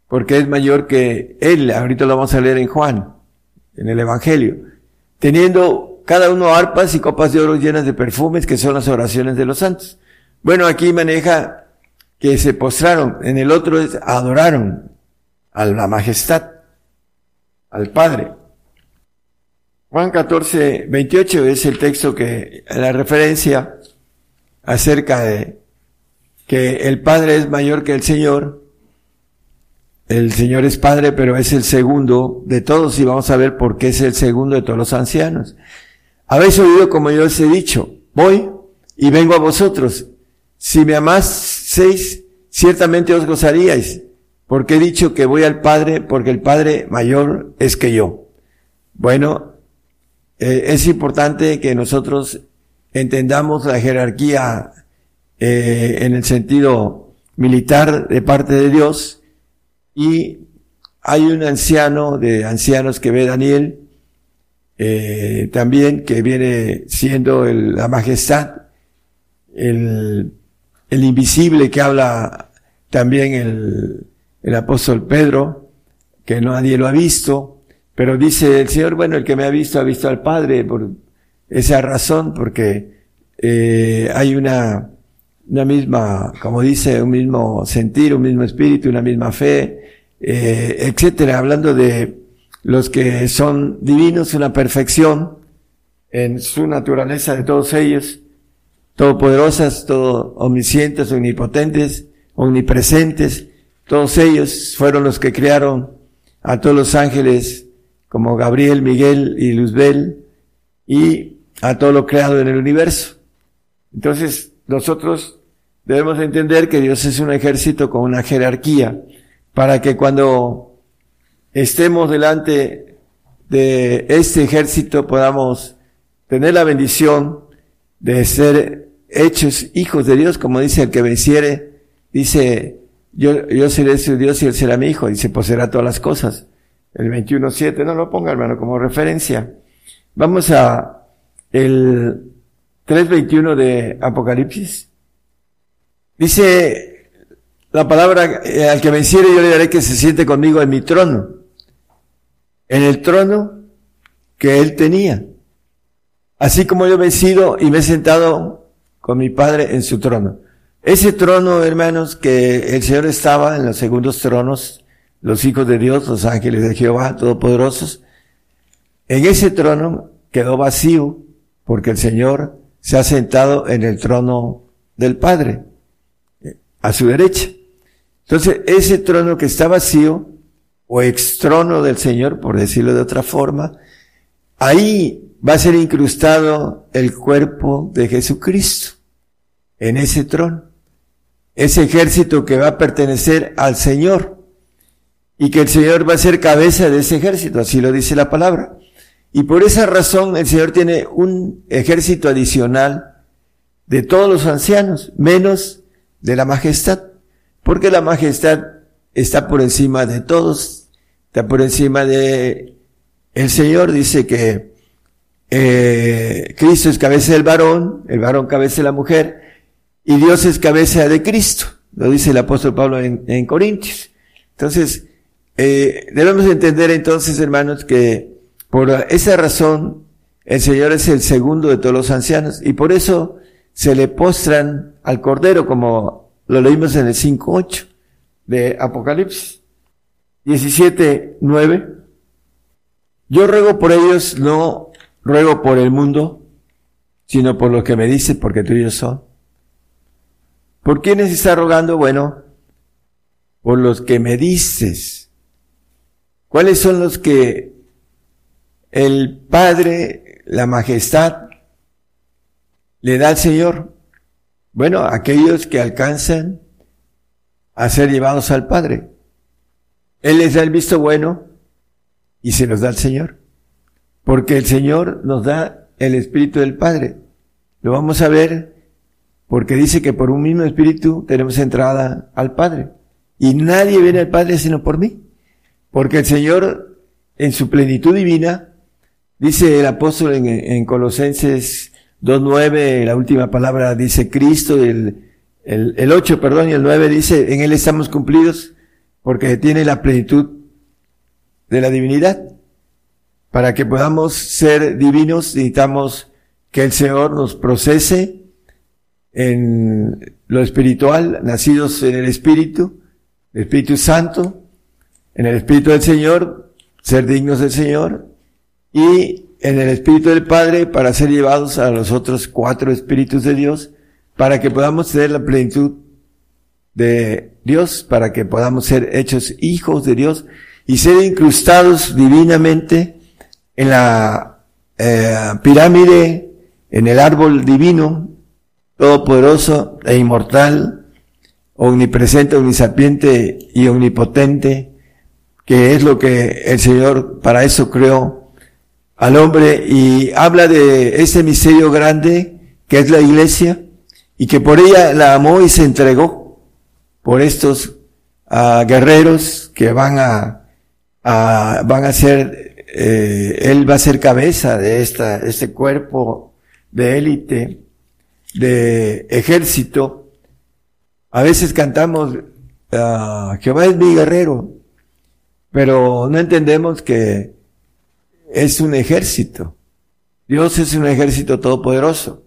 S4: porque es mayor que él. Ahorita lo vamos a leer en Juan, en el Evangelio. Teniendo cada uno arpas y copas de oro llenas de perfumes, que son las oraciones de los santos. Bueno, aquí maneja que se postraron, en el otro es adoraron a la majestad, al Padre. Juan 14, 28 es el texto que, la referencia acerca de que el Padre es mayor que el Señor, el Señor es Padre, pero es el segundo de todos y vamos a ver por qué es el segundo de todos los ancianos. Habéis oído como yo os he dicho, voy y vengo a vosotros. Si me amáseis, ciertamente os gozaríais, porque he dicho que voy al Padre, porque el Padre mayor es que yo. Bueno, eh, es importante que nosotros entendamos la jerarquía eh, en el sentido militar de parte de Dios, y hay un anciano de ancianos que ve Daniel, eh, también que viene siendo la majestad, el, el, invisible que habla también el, el apóstol Pedro, que nadie lo ha visto, pero dice el Señor, bueno, el que me ha visto ha visto al Padre por esa razón, porque eh, hay una, una misma, como dice, un mismo sentir, un mismo espíritu, una misma fe, eh, etcétera, hablando de los que son divinos, una perfección en su naturaleza de todos ellos, todopoderosas, todo omniscientes, omnipotentes, omnipresentes, todos ellos fueron los que crearon a todos los ángeles como Gabriel, Miguel y Luzbel y a todo lo creado en el universo. Entonces, nosotros debemos entender que Dios es un ejército con una jerarquía para que cuando estemos delante de este ejército podamos tener la bendición de ser hechos hijos de Dios, como dice el que venciere, dice, yo, yo seré su Dios y él será mi hijo, dice, poseerá todas las cosas. El 21.7, no lo ponga hermano como referencia. Vamos a el 3.21 de Apocalipsis. Dice la palabra eh, al que venciere yo le daré que se siente conmigo en mi trono, en el trono que él tenía. Así como yo he vencido y me he sentado con mi Padre en su trono. Ese trono, hermanos, que el Señor estaba en los segundos tronos, los hijos de Dios, los ángeles de Jehová, todopoderosos, en ese trono quedó vacío porque el Señor se ha sentado en el trono del Padre, a su derecha. Entonces, ese trono que está vacío, o ex trono del Señor, por decirlo de otra forma, ahí va a ser incrustado el cuerpo de Jesucristo, en ese trono. Ese ejército que va a pertenecer al Señor, y que el Señor va a ser cabeza de ese ejército, así lo dice la palabra. Y por esa razón el Señor tiene un ejército adicional de todos los ancianos, menos de la majestad, porque la majestad está por encima de todos, está por encima de el Señor dice que eh, Cristo es cabeza del varón, el varón cabeza de la mujer, y Dios es cabeza de Cristo, lo dice el apóstol Pablo en, en Corintios. Entonces, eh, debemos entender entonces, hermanos, que por esa razón el Señor es el segundo de todos los ancianos y por eso se le postran al Cordero, como lo leímos en el 5.8 de Apocalipsis. 17.9. Yo ruego por ellos, no ruego por el mundo, sino por lo que me dice, porque tuyos son. ¿Por quiénes está rogando? Bueno, por los que me dices. ¿Cuáles son los que el Padre, la majestad, le da al Señor? Bueno, aquellos que alcanzan a ser llevados al Padre. Él les da el visto bueno y se los da al Señor. Porque el Señor nos da el Espíritu del Padre. Lo vamos a ver porque dice que por un mismo Espíritu tenemos entrada al Padre. Y nadie viene al Padre sino por mí. Porque el Señor, en su plenitud divina, dice el apóstol en, en Colosenses 2.9, la última palabra dice Cristo, el, el, el 8, perdón, y el 9 dice, en Él estamos cumplidos porque tiene la plenitud de la divinidad. Para que podamos ser divinos necesitamos que el Señor nos procese en lo espiritual, nacidos en el Espíritu, Espíritu Santo, en el Espíritu del Señor, ser dignos del Señor, y en el Espíritu del Padre para ser llevados a los otros cuatro Espíritus de Dios, para que podamos tener la plenitud de Dios, para que podamos ser hechos hijos de Dios y ser incrustados divinamente en la eh, pirámide, en el árbol divino, todopoderoso e inmortal, omnipresente, omnisapiente y omnipotente, que es lo que el Señor para eso creó al hombre y habla de ese misterio grande que es la iglesia y que por ella la amó y se entregó por estos uh, guerreros que van a, a, van a ser, eh, él va a ser cabeza de esta, este cuerpo de élite, de ejército. A veces cantamos, uh, Jehová es mi guerrero, pero no entendemos que es un ejército. Dios es un ejército todopoderoso.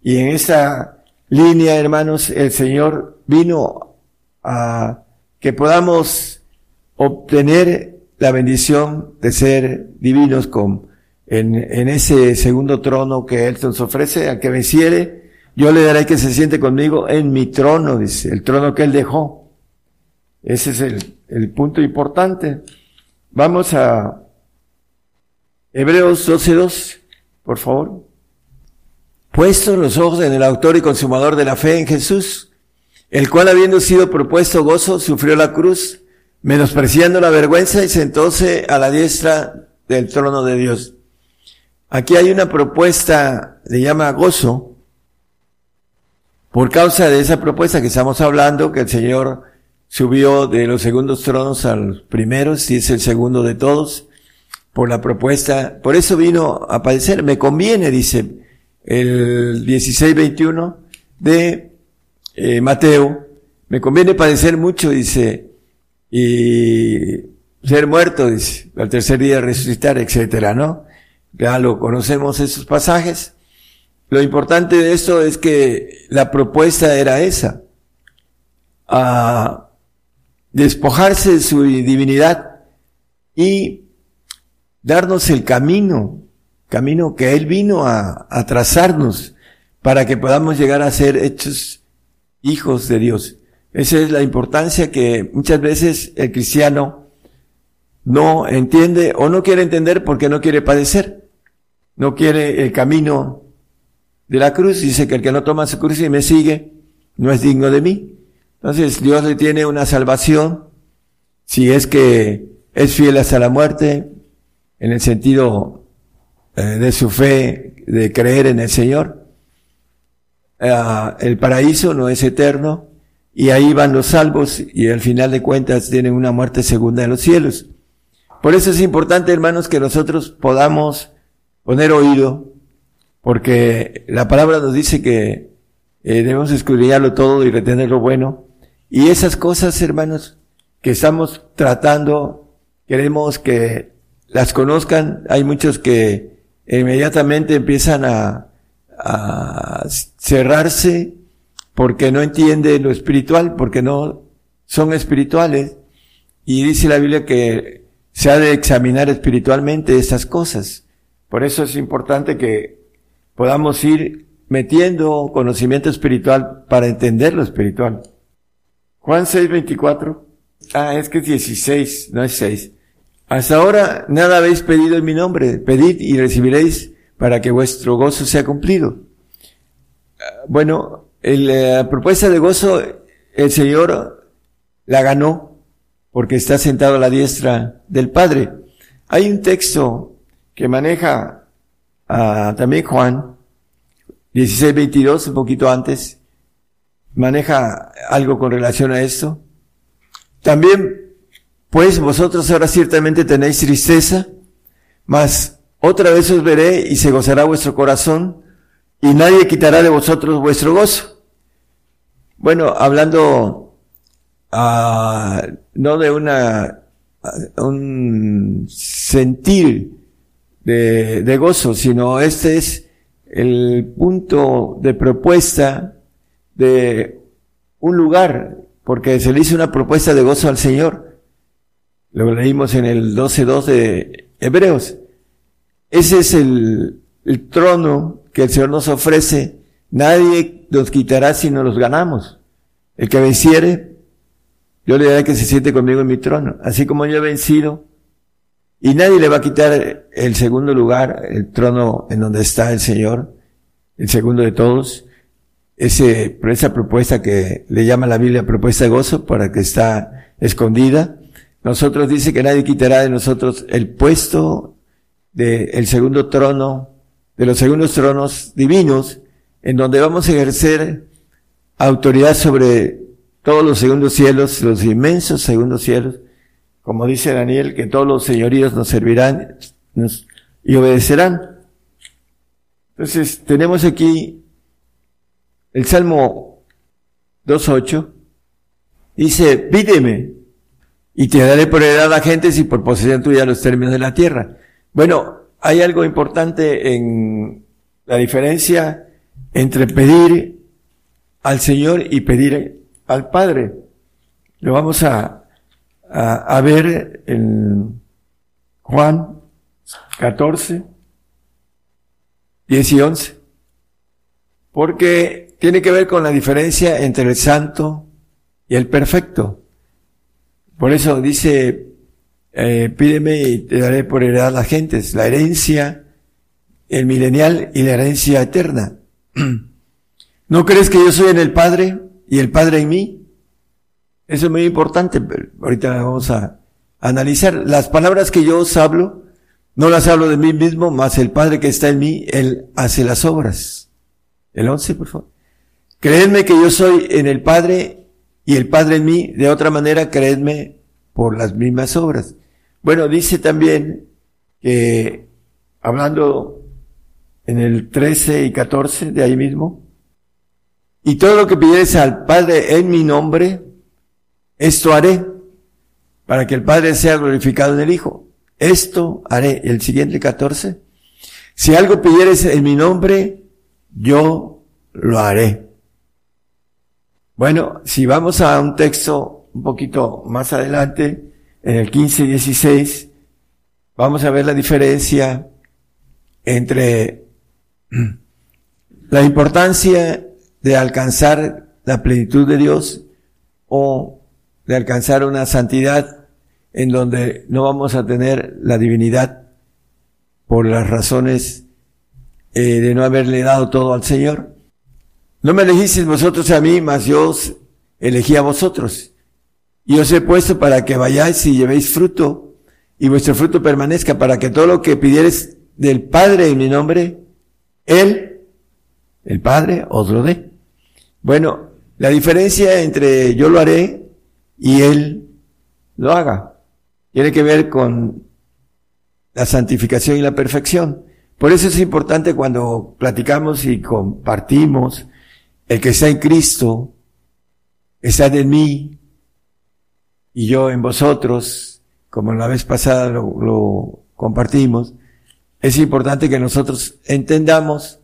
S4: Y en esa línea, hermanos, el Señor vino a que podamos obtener la bendición de ser divinos con, en, en ese segundo trono que Él nos ofrece, al que venciere, yo le daré que se siente conmigo en mi trono, dice, el trono que Él dejó. Ese es el, el punto importante. Vamos a Hebreos 12.2, por favor. Puestos los ojos en el autor y consumador de la fe en Jesús, el cual habiendo sido propuesto gozo, sufrió la cruz, menospreciando la vergüenza y sentóse a la diestra del trono de Dios. Aquí hay una propuesta, le llama gozo, por causa de esa propuesta que estamos hablando, que el Señor subió de los segundos tronos a los primeros y es el segundo de todos, por la propuesta, por eso vino a padecer, me conviene, dice el 16-21 de eh, Mateo, me conviene padecer mucho, dice, y ser muerto, dice, al tercer día resucitar, etcétera, ¿no? Ya lo conocemos esos pasajes. Lo importante de esto es que la propuesta era esa, a despojarse de su divinidad y darnos el camino, camino que Él vino a, a trazarnos para que podamos llegar a ser hechos hijos de Dios. Esa es la importancia que muchas veces el cristiano no entiende o no quiere entender porque no quiere padecer. No quiere el camino de la cruz. Dice que el que no toma su cruz y me sigue no es digno de mí. Entonces Dios le tiene una salvación si es que es fiel hasta la muerte en el sentido eh, de su fe, de creer en el Señor. Ah, el paraíso no es eterno y ahí van los salvos y al final de cuentas tienen una muerte segunda en los cielos. Por eso es importante, hermanos, que nosotros podamos poner oído, porque la palabra nos dice que eh, debemos escudriñarlo todo y retener lo bueno. Y esas cosas, hermanos, que estamos tratando, queremos que las conozcan. Hay muchos que inmediatamente empiezan a, a cerrarse porque no entienden lo espiritual, porque no son espirituales. Y dice la Biblia que se ha de examinar espiritualmente estas cosas. Por eso es importante que podamos ir metiendo conocimiento espiritual para entender lo espiritual. Juan 6, 24. Ah, es que es 16, no es 6. Hasta ahora nada habéis pedido en mi nombre. Pedid y recibiréis para que vuestro gozo sea cumplido. Bueno, la propuesta de gozo, el Señor la ganó porque está sentado a la diestra del Padre. Hay un texto que maneja uh, también Juan, 16.22, un poquito antes, maneja algo con relación a esto. También, pues vosotros ahora ciertamente tenéis tristeza, mas otra vez os veré y se gozará vuestro corazón y nadie quitará de vosotros vuestro gozo. Bueno, hablando uh, no de una un sentir de, de gozo, sino este es el punto de propuesta de un lugar, porque se le hizo una propuesta de gozo al Señor. Lo leímos en el 12.2 de Hebreos. Ese es el, el trono que el Señor nos ofrece. Nadie nos quitará si no los ganamos. El que venciere, yo le daré que se siente conmigo en mi trono. Así como yo he vencido, y nadie le va a quitar el segundo lugar, el trono en donde está el Señor, el segundo de todos. Ese, esa propuesta que le llama la Biblia propuesta de gozo, para que está escondida. Nosotros dice que nadie quitará de nosotros el puesto del el segundo trono, de los segundos tronos divinos, en donde vamos a ejercer autoridad sobre todos los segundos cielos, los inmensos segundos cielos, como dice Daniel, que todos los señoríos nos servirán y obedecerán. Entonces, tenemos aquí el Salmo 2.8. Dice, pídeme y te daré por heredad a gentes y por posesión tuya los términos de la tierra. Bueno, hay algo importante en la diferencia entre pedir al Señor y pedir al Padre. Lo vamos a a, ver en Juan 14, 10 y 11. Porque tiene que ver con la diferencia entre el santo y el perfecto. Por eso dice, eh, pídeme y te daré por heredad las gentes, la herencia, el milenial y la herencia eterna. ¿No crees que yo soy en el Padre y el Padre en mí? Eso es muy importante, pero ahorita vamos a analizar. Las palabras que yo os hablo, no las hablo de mí mismo, más el Padre que está en mí, Él hace las obras. El once, por favor. Creedme que yo soy en el Padre y el Padre en mí, de otra manera creedme por las mismas obras. Bueno, dice también que, hablando en el 13 y 14 de ahí mismo, Y todo lo que pidieres al Padre en mi nombre, esto haré, para que el Padre sea glorificado en el Hijo. Esto haré. El siguiente 14. Si algo pidieres en mi nombre, yo lo haré. Bueno, si vamos a un texto un poquito más adelante, en el 15 y 16, vamos a ver la diferencia entre la importancia de alcanzar la plenitud de Dios o de alcanzar una santidad en donde no vamos a tener la divinidad por las razones eh, de no haberle dado todo al Señor. No me elegisteis vosotros a mí, mas yo os elegí a vosotros. Y os he puesto para que vayáis y llevéis fruto, y vuestro fruto permanezca, para que todo lo que pidieres del Padre en mi nombre, Él, el Padre, os lo dé. Bueno, la diferencia entre yo lo haré y Él lo haga tiene que ver con la santificación y la perfección. Por eso es importante cuando platicamos y compartimos el que está en Cristo, está en mí y yo en vosotros, como la vez pasada lo, compartimos, es importante que nosotros entendamos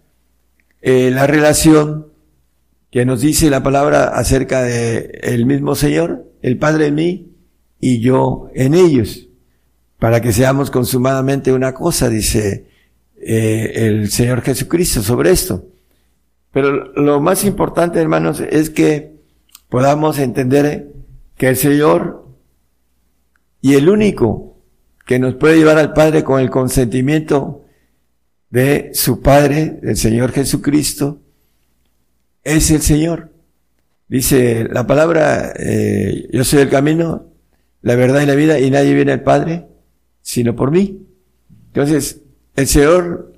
S4: eh, la relación que nos dice la palabra acerca de el mismo Señor, el Padre en mí y yo en ellos, para que seamos consumadamente una cosa, dice eh, el Señor Jesucristo sobre esto. Pero lo más importante, hermanos, es que podamos entender que el Señor y el único que nos puede llevar al Padre con el consentimiento de su Padre, el Señor Jesucristo, es el Señor. Dice la palabra, eh, yo soy el camino, la verdad y la vida, y nadie viene al Padre sino por mí. Entonces, el Señor,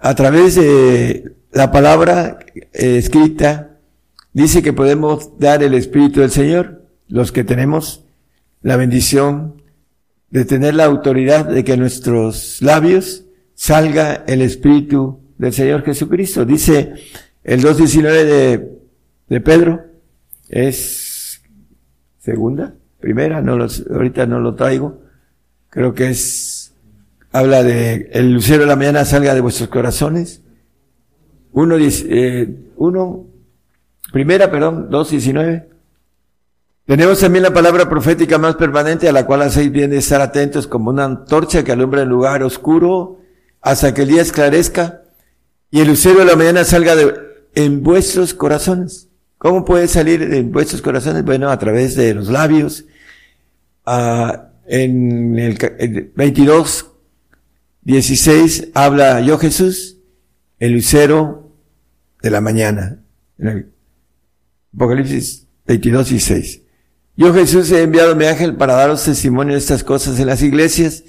S4: a través de la palabra eh, escrita, dice que podemos dar el Espíritu del Señor, los que tenemos la bendición de tener la autoridad de que nuestros labios salga el Espíritu del Señor Jesucristo. Dice el 2.19 de, de Pedro, es segunda, primera, no los, ahorita no lo traigo, creo que es, habla de el lucero de la mañana salga de vuestros corazones. Uno, eh, uno primera, perdón, dos diecinueve. Tenemos también la palabra profética más permanente a la cual hacéis bien de estar atentos como una antorcha que alumbra el lugar oscuro hasta que el día esclarezca y el lucero de la mañana salga en vuestros corazones. ¿Cómo puede salir en vuestros corazones? Bueno, a través de los labios. Ah, en el 22, 16 habla yo Jesús, el lucero de la mañana. El Apocalipsis 22, 16. Yo Jesús he enviado mi ángel para daros testimonio de estas cosas en las iglesias.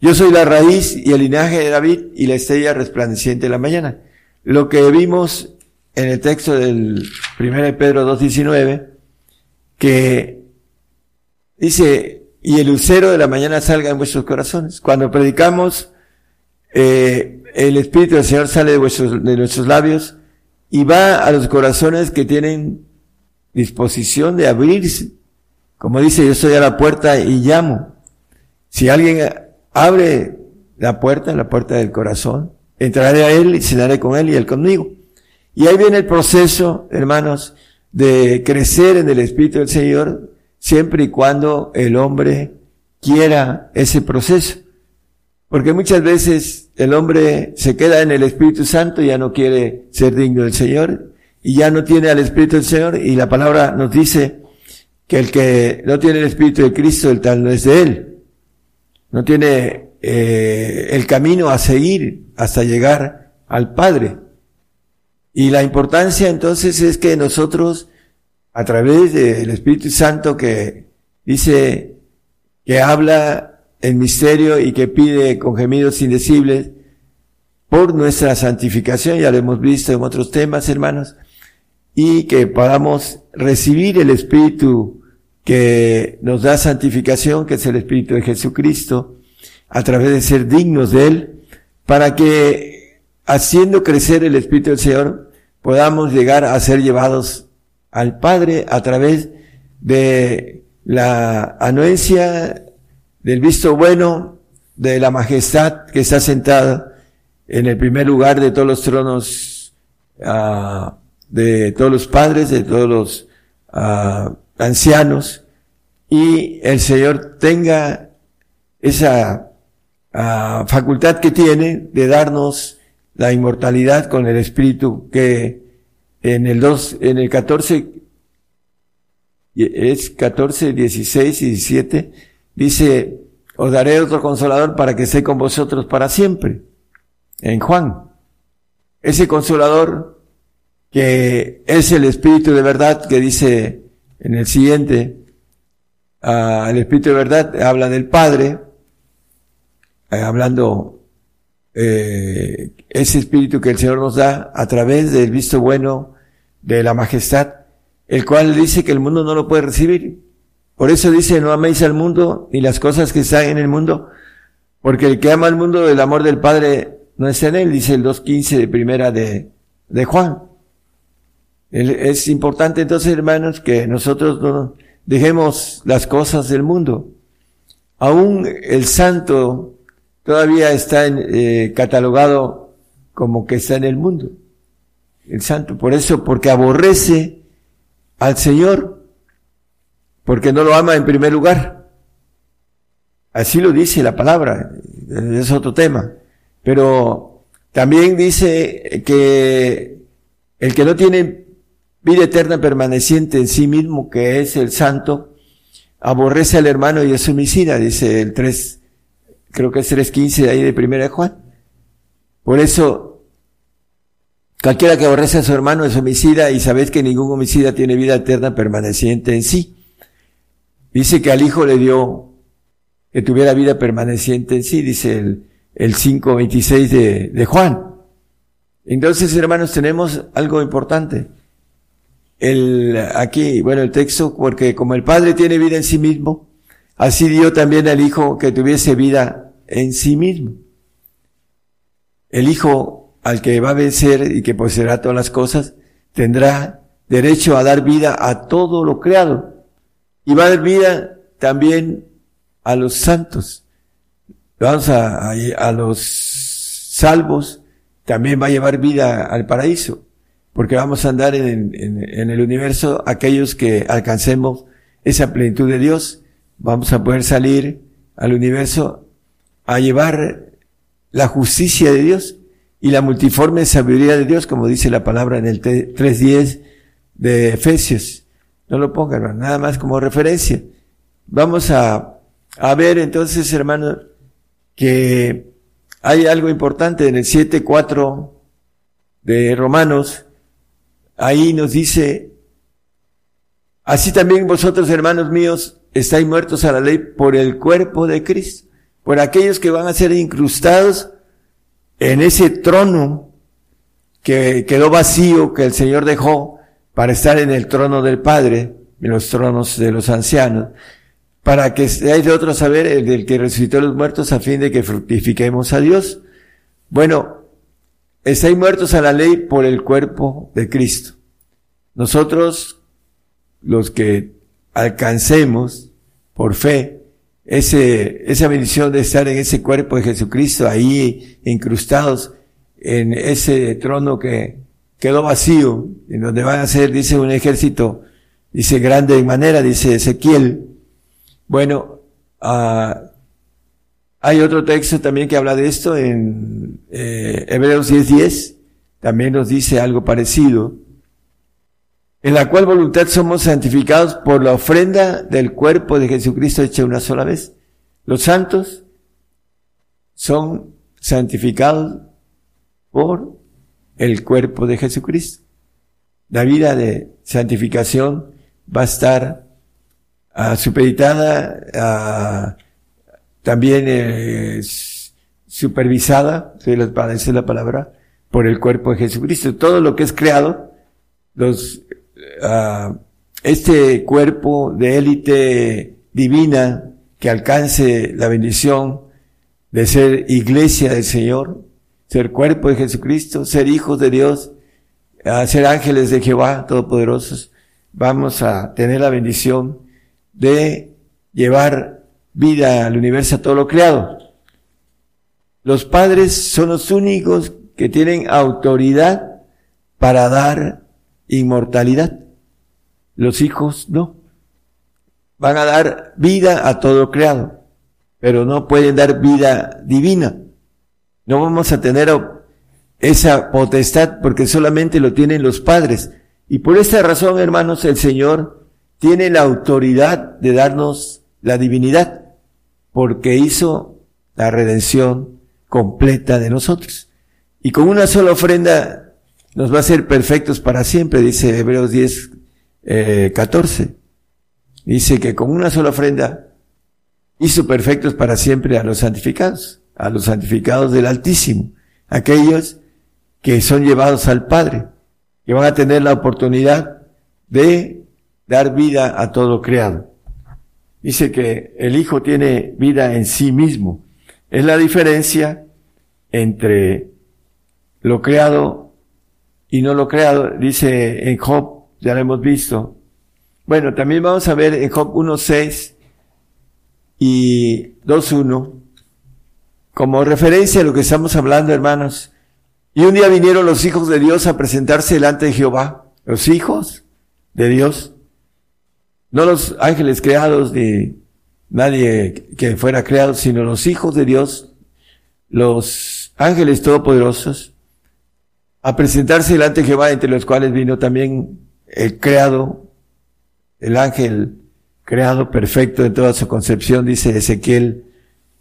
S4: Yo soy la raíz y el linaje de David y la estrella resplandeciente de la mañana. Lo que vimos en el texto del 1 Pedro 2.19, que dice, y el lucero de la mañana salga en vuestros corazones. Cuando predicamos, eh, el Espíritu del Señor sale de, vuestros, de nuestros labios y va a los corazones que tienen disposición de abrirse. Como dice, yo estoy a la puerta y llamo. Si alguien abre la puerta, la puerta del corazón, entraré a él y cenaré con él y él conmigo. Y ahí viene el proceso, hermanos, de crecer en el Espíritu del Señor, siempre y cuando el hombre quiera ese proceso. Porque muchas veces el hombre se queda en el Espíritu Santo y ya no quiere ser digno del Señor y ya no tiene al Espíritu del Señor y la palabra nos dice que el que no tiene el Espíritu de Cristo, el tal no es de él. No tiene eh, el camino a seguir hasta llegar al Padre. Y la importancia entonces es que nosotros a través del Espíritu Santo que dice que habla en misterio y que pide con gemidos indecibles por nuestra santificación, ya lo hemos visto en otros temas, hermanos, y que podamos recibir el Espíritu que nos da santificación, que es el Espíritu de Jesucristo, a través de ser dignos de Él, para que haciendo crecer el Espíritu del Señor, podamos llegar a ser llevados al Padre a través de la anuencia del visto bueno de la majestad que está sentada en el primer lugar de todos los tronos, ah, de todos los padres, de todos los ah, ancianos, y el Señor tenga esa ah, facultad que tiene de darnos la inmortalidad con el Espíritu que en el 2, en el 14, es 14, 16 y 17, dice, os daré otro consolador para que esté con vosotros para siempre. En Juan. Ese consolador que es el Espíritu de verdad que dice en el siguiente, uh, el Espíritu de verdad habla del Padre, eh, hablando eh, ese Espíritu que el Señor nos da a través del visto bueno de la majestad, el cual dice que el mundo no lo puede recibir. Por eso dice, no améis al mundo ni las cosas que están en el mundo, porque el que ama al mundo, el amor del Padre no es en él, dice el 2.15 de primera de, de Juan. Es importante entonces, hermanos, que nosotros no dejemos las cosas del mundo. Aún el santo todavía está eh, catalogado como que está en el mundo. El santo, por eso, porque aborrece al Señor, porque no lo ama en primer lugar. Así lo dice la palabra, es otro tema. Pero también dice que el que no tiene vida eterna permaneciente en sí mismo, que es el santo, aborrece al hermano y es homicida, dice el 3, creo que es 3.15 de ahí de primera de Juan. Por eso, cualquiera que aborrece a su hermano es homicida y sabéis que ningún homicida tiene vida eterna permaneciente en sí. Dice que al hijo le dio que tuviera vida permaneciente en sí, dice el, el 5.26 de, de Juan. Entonces, hermanos, tenemos algo importante el, aquí, bueno, el texto, porque como el Padre tiene vida en sí mismo, así dio también al Hijo que tuviese vida en sí mismo. El Hijo al que va a vencer y que poseerá todas las cosas, tendrá derecho a dar vida a todo lo creado. Y va a dar vida también a los santos. Vamos a, a, a los salvos, también va a llevar vida al paraíso porque vamos a andar en, el universo aquellos que alcancemos esa plenitud de Dios, vamos a poder salir al universo a llevar la justicia de Dios y la multiforme sabiduría de Dios, como dice la palabra en el 3.10 de Efesios. No lo pongan, nada más como referencia. Vamos a, a ver entonces, hermanos, que hay algo importante en el 7.4 de Romanos, ahí nos dice, así también vosotros, hermanos míos, estáis muertos a la ley por el cuerpo de Cristo, por aquellos que van a ser incrustados en ese trono que quedó vacío, que el Señor dejó para estar en el trono del Padre, en los tronos de los ancianos, para que seáis de otro saber el del que resucitó a los muertos a fin de que fructifiquemos a Dios. Bueno, estáis muertos a la ley por el cuerpo de Cristo. Nosotros, los que alcancemos por fe ese, esa bendición de estar en ese cuerpo de Jesucristo, ahí incrustados en ese trono que quedó vacío, en donde van a ser, dice un ejército, dice grande en manera, dice Ezequiel. Bueno, uh, hay otro texto también que habla de esto en eh, Hebreos 10:10, también nos dice algo parecido, en la cual voluntad somos santificados por la ofrenda del cuerpo de Jesucristo hecha una sola vez. Los santos son santificados por el cuerpo de Jesucristo. La vida de santificación va a estar uh, supeditada a también es supervisada, si les parece la palabra, por el cuerpo de Jesucristo. Todo lo que es creado, los, uh, este cuerpo de élite divina que alcance la bendición de ser iglesia del Señor, ser cuerpo de Jesucristo, ser hijos de Dios, ser ángeles de Jehová Todopoderosos, vamos a tener la bendición de llevar vida al universo, a todo lo creado. Los padres son los únicos que tienen autoridad para dar inmortalidad. Los hijos no. Van a dar vida a todo creado, pero no pueden dar vida divina. No vamos a tener esa potestad porque solamente lo tienen los padres. Y por esta razón, hermanos, el Señor tiene la autoridad de darnos la divinidad porque hizo la redención completa de nosotros. Y con una sola ofrenda nos va a ser perfectos para siempre, dice Hebreos 10, 14. Eh, dice que con una sola ofrenda hizo perfectos para siempre a los santificados, a los santificados del Altísimo, aquellos que son llevados al Padre, que van a tener la oportunidad de dar vida a todo creado. Dice que el Hijo tiene vida en sí mismo. Es la diferencia entre lo creado y no lo creado. Dice en Job, ya lo hemos visto. Bueno, también vamos a ver en Job 1.6 y 2.1 como referencia a lo que estamos hablando, hermanos. Y un día vinieron los hijos de Dios a presentarse delante de Jehová. Los hijos de Dios. No los ángeles creados ni nadie que fuera creado, sino los hijos de Dios, los ángeles todopoderosos, a presentarse delante de Jehová, entre los cuales vino también el creado, el ángel creado perfecto en toda su concepción, dice Ezequiel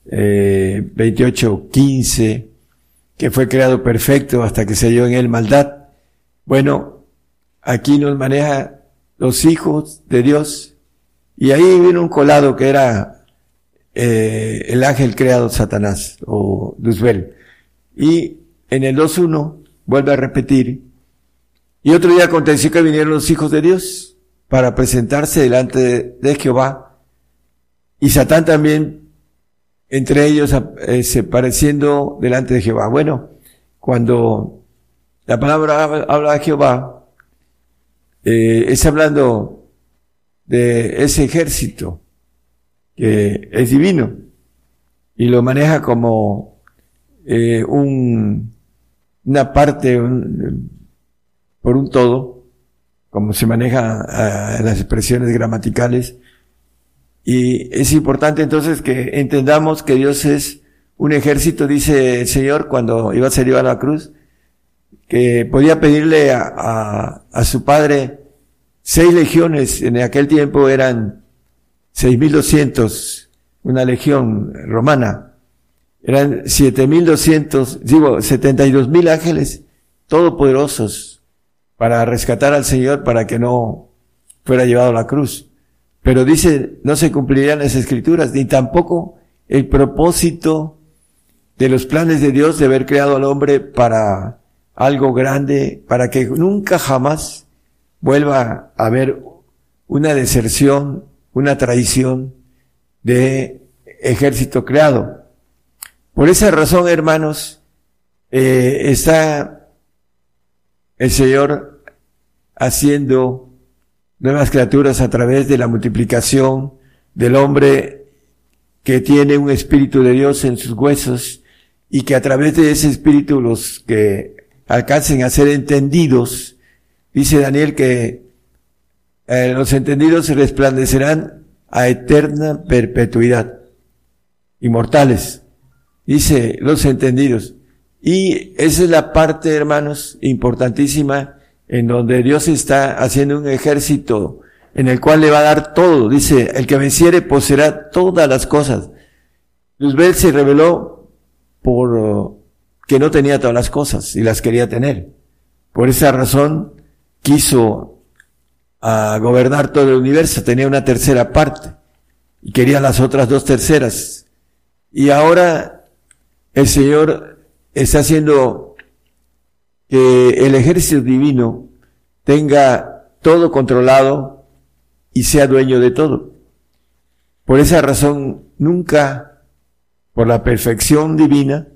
S4: eh, 28, 15, que fue creado perfecto hasta que se halló en él maldad. Bueno, aquí nos maneja los hijos de Dios y ahí vino un colado que era eh, el ángel creado Satanás o Luzbel. Y en el 2.1 vuelve a repetir. Y otro día aconteció que vinieron los hijos de Dios para presentarse delante de, Jehová. Y Satán también entre ellos eh, se pareciendo delante de Jehová. Bueno, cuando la palabra habla de Jehová, eh, es hablando de ese ejército que es divino y lo maneja como eh, un, una parte por un todo, como se maneja las expresiones gramaticales, y es importante entonces que entendamos que Dios es un ejército, dice el Señor cuando iba a ser a la cruz, que podía pedirle a, a, su padre seis legiones, en aquel tiempo eran seis mil doscientos, una legión romana, eran siete mil doscientos, digo, setenta y dos mil ángeles todopoderosos para rescatar al Señor para que no fuera llevado a la cruz. Pero dice, no se cumplirían las escrituras, ni tampoco el propósito de los planes de Dios de haber creado al hombre para algo grande, para que nunca jamás vuelva a haber una deserción, una traición de ejército creado. Por esa razón, hermanos, eh, está el Señor haciendo nuevas criaturas a través de la multiplicación del hombre que tiene un espíritu de Dios en sus huesos y que a través de ese espíritu los que alcancen a ser entendidos, dice Daniel que eh, los entendidos resplandecerán a eterna perpetuidad, inmortales, dice los entendidos. Y esa es la parte, hermanos, importantísima en donde Dios está haciendo un ejército en el cual le va a dar todo. Dice, el que venciere poseerá todas las cosas. Luzbel se reveló por que no tenía todas las cosas y las quería tener. Por esa razón quiso a uh, gobernar todo el universo, tenía una tercera parte y quería las otras dos terceras. Y ahora el Señor está haciendo que el ejército divino tenga todo controlado y sea dueño de todo. Por esa razón, nunca, por la perfección divina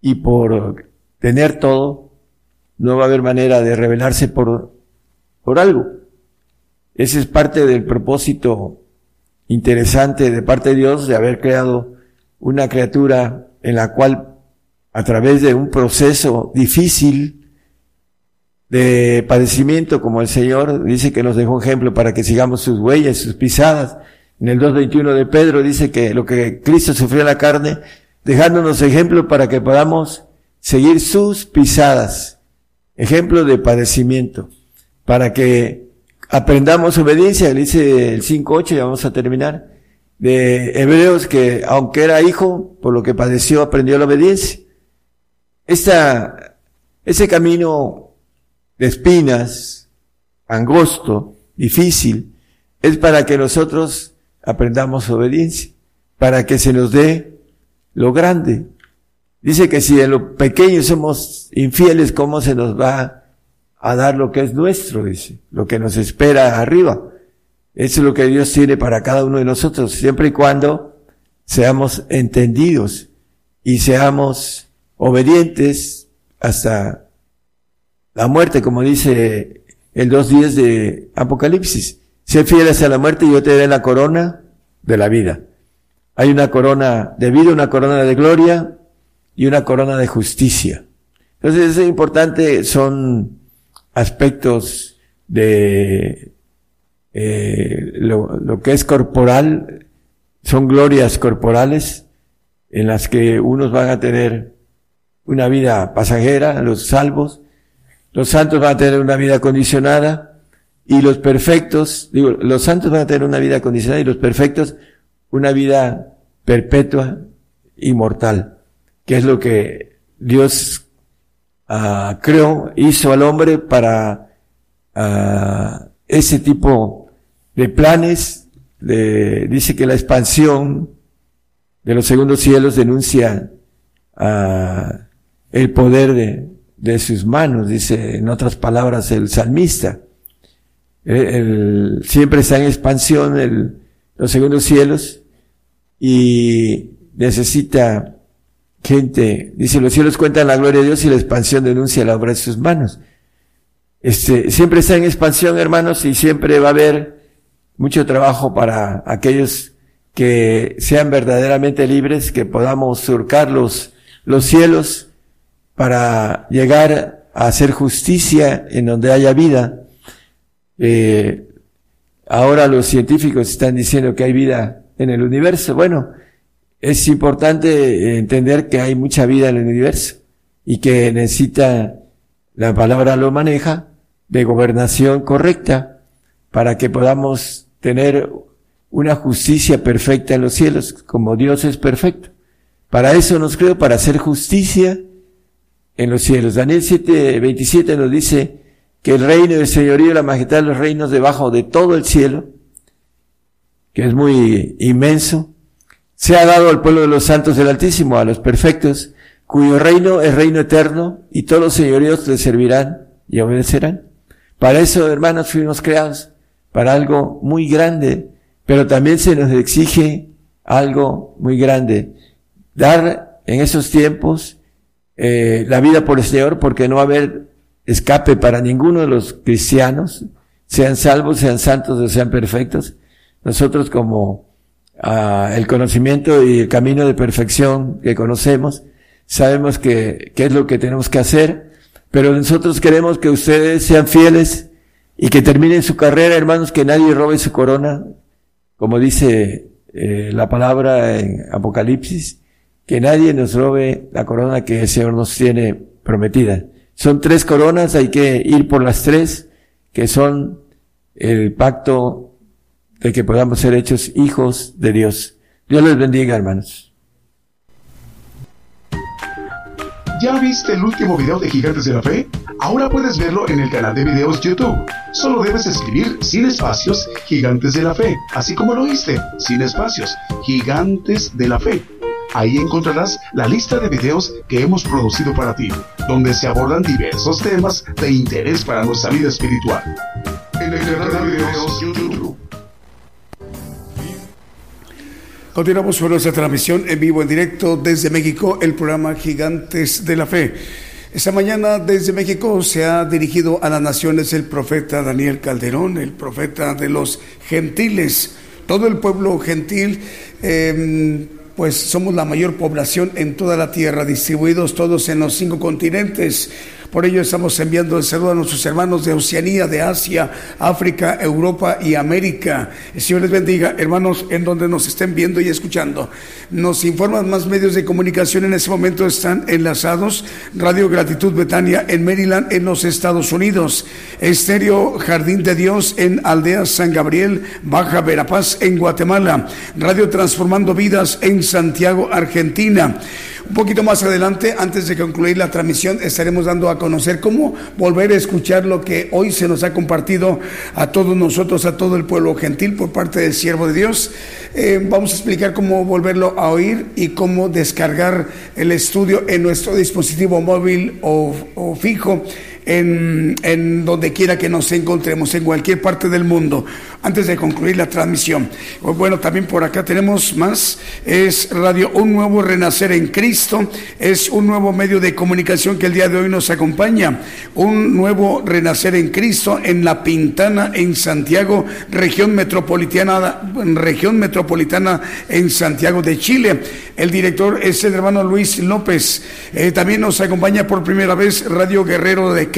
S4: y por tener todo, no va a haber manera de rebelarse por, por algo. Ese es parte del propósito interesante de parte de Dios de haber creado una criatura en la cual a través de un proceso difícil de padecimiento como el Señor dice que nos dejó ejemplo para que sigamos sus huellas, sus pisadas. En el 2.21 de Pedro dice que lo que Cristo sufrió en la carne, dejándonos ejemplo para que podamos seguir sus pisadas. Ejemplo de padecimiento. Para que aprendamos obediencia, dice el 5.8, ya vamos a terminar, de Hebreos que aunque era hijo, por lo que padeció, aprendió la obediencia. Ese camino de espinas, angosto, difícil, es para que nosotros aprendamos obediencia, para que se nos dé lo grande. Dice que si en lo pequeño somos infieles, ¿cómo se nos va a dar lo que es nuestro? Dice, lo que nos espera arriba. Eso es lo que Dios tiene para cada uno de nosotros, siempre y cuando seamos entendidos y seamos obedientes hasta la muerte, como dice el 2.10 de Apocalipsis. Sé fiel hasta la muerte y yo te daré la corona de la vida. Hay una corona de vida, una corona de gloria y una corona de justicia. Entonces es importante, son aspectos de eh, lo, lo, que es corporal, son glorias corporales en las que unos van a tener una vida pasajera, los salvos, los santos van a tener una vida condicionada y los perfectos, digo, los santos van a tener una vida condicionada y los perfectos una vida perpetua, inmortal, que es lo que Dios uh, creó, hizo al hombre para uh, ese tipo de planes, dice que la expansión de los segundos cielos denuncia uh, el poder de, sus manos, dice en otras palabras el salmista. El, siempre está en expansión el, los segundos cielos y necesita gente, dice los cielos cuentan la gloria de Dios y la expansión denuncia la obra de sus manos. Este, siempre está en expansión, hermanos, y siempre va a haber mucho trabajo para aquellos que sean verdaderamente libres, que podamos surcar los, los cielos para llegar a hacer justicia en donde haya vida. Eh, ahora los científicos están diciendo que hay vida en el universo. Bueno, es importante entender que hay mucha vida en el universo y que necesita, la palabra lo maneja, de gobernación correcta para que podamos tener una justicia perfecta en los cielos, como Dios es perfecto. Para eso nos creo, para hacer justicia en los cielos. Daniel 7, 27 nos dice que el reino del señorío y la majestad de los reinos debajo de todo el cielo, que es muy inmenso, se ha dado al pueblo de los santos del Altísimo, a los perfectos, cuyo reino es reino eterno, y todos los señoríos le servirán y obedecerán. Para eso, hermanos, fuimos creados, para algo muy grande, pero también se nos exige algo muy grande. Dar en esos tiempos eh, la vida por el Señor, porque no va a haber escape para ninguno de los cristianos, sean salvos, sean santos o sean perfectos. Nosotros como el conocimiento y el camino de perfección que conocemos, sabemos que, es lo que tenemos que hacer, pero nosotros queremos que ustedes sean fieles y que terminen su carrera, hermanos, que nadie robe su corona, como dice eh, la palabra en Apocalipsis, que nadie nos robe la corona que el Señor nos tiene prometida. Son tres coronas, hay que ir por las tres, que son el pacto de que podamos ser hechos hijos de Dios. Dios les bendiga, hermanos.
S5: ¿Ya viste el último video de Gigantes de la Fe? Ahora puedes verlo en el canal de videos YouTube. Solo debes escribir sin espacios Gigantes de la Fe, así como lo oíste, sin espacios, Gigantes de la Fe. Ahí encontrarás la lista de videos que hemos producido para ti, donde se abordan diversos temas de interés para nuestra vida espiritual. En el canal de YouTube.
S1: Continuamos con nuestra transmisión en vivo, en directo desde México, el programa Gigantes de la Fe. Esta mañana desde México se ha dirigido a las naciones el profeta Daniel Calderón, el profeta de los gentiles. Todo el pueblo gentil, eh, pues somos la mayor población en toda la tierra, distribuidos todos en los cinco continentes. Por ello estamos enviando el saludo a nuestros hermanos de Oceanía, de Asia, África, Europa y América. El Señor les bendiga, hermanos, en donde nos estén viendo y escuchando. Nos informan más medios de comunicación en este momento están enlazados. Radio Gratitud Betania en Maryland, en los Estados Unidos. Estéreo Jardín de Dios en Aldea San Gabriel, Baja Verapaz en Guatemala. Radio Transformando Vidas en Santiago, Argentina. Un poquito más adelante, antes de concluir la transmisión, estaremos dando a conocer cómo volver a escuchar lo que hoy se nos ha compartido a todos nosotros, a todo el pueblo gentil por parte del siervo de Dios. Eh, vamos a explicar cómo volverlo a oír y cómo descargar el estudio en nuestro dispositivo móvil o, o fijo en, donde quiera que nos encontremos, en cualquier parte del mundo, antes de concluir la transmisión. Bueno, también por acá tenemos más, es Radio Un Nuevo Renacer en Cristo, es un nuevo medio de comunicación que el día de hoy nos acompaña, un nuevo Renacer en Cristo en La Pintana, en Santiago, región metropolitana, región metropolitana en Santiago de Chile. El director es el hermano Luis López. Eh, también nos acompaña por primera vez Radio Guerrero de Cristo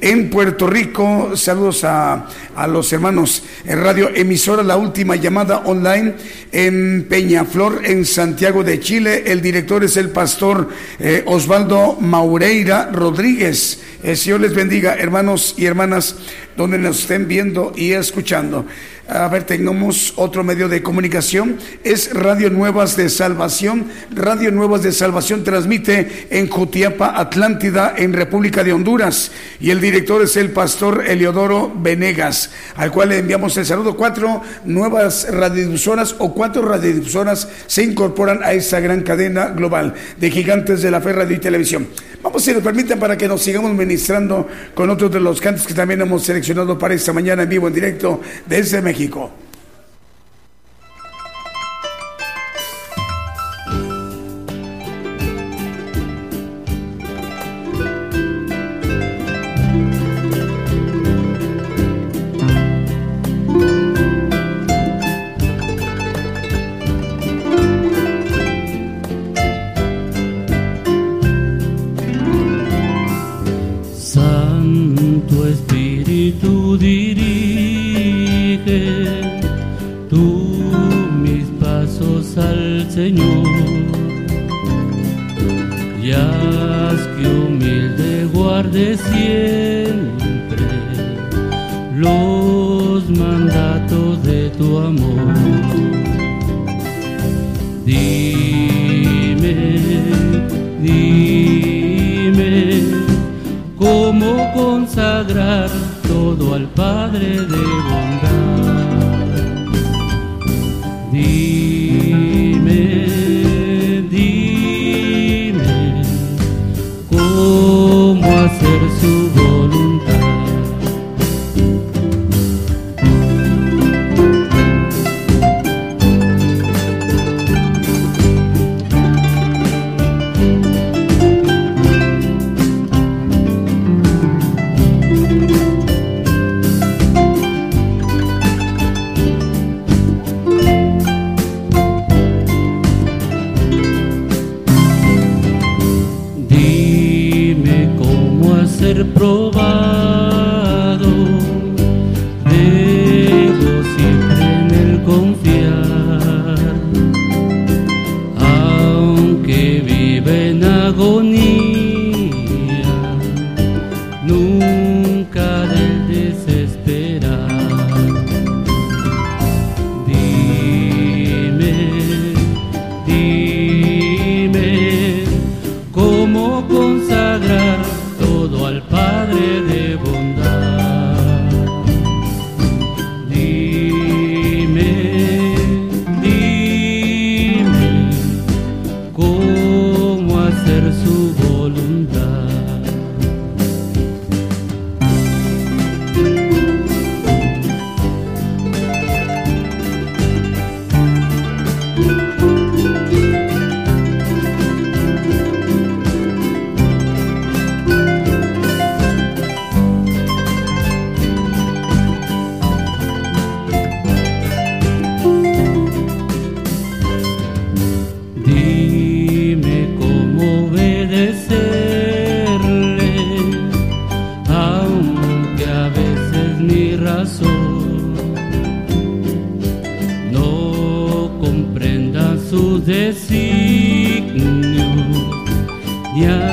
S1: en Puerto Rico. Saludos a, a los hermanos en Radio Emisora La Última Llamada Online en Peñaflor, en Santiago de Chile. El director es el pastor eh, Osvaldo Maureira Rodríguez. El Señor les bendiga, hermanos y hermanas, donde nos estén viendo y escuchando. A ver, tengamos otro medio de comunicación. Es Radio Nuevas de Salvación. Radio Nuevas de Salvación transmite en Jutiapa, Atlántida, en República de Honduras. Y el director es el pastor Eliodoro Venegas, al cual le enviamos el saludo. Cuatro nuevas radiodifusoras o cuatro radiodifusoras se incorporan a esta gran cadena global de gigantes de la fe, radio y televisión. Vamos, si nos permiten, para que nos sigamos ministrando con otros de los cantos que también hemos seleccionado para esta mañana en vivo, en directo desde México.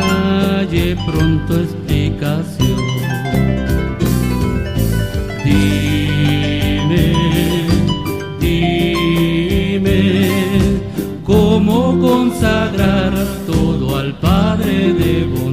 S2: Halle pronto explicación. Dime, dime cómo consagrar todo al Padre de bondad.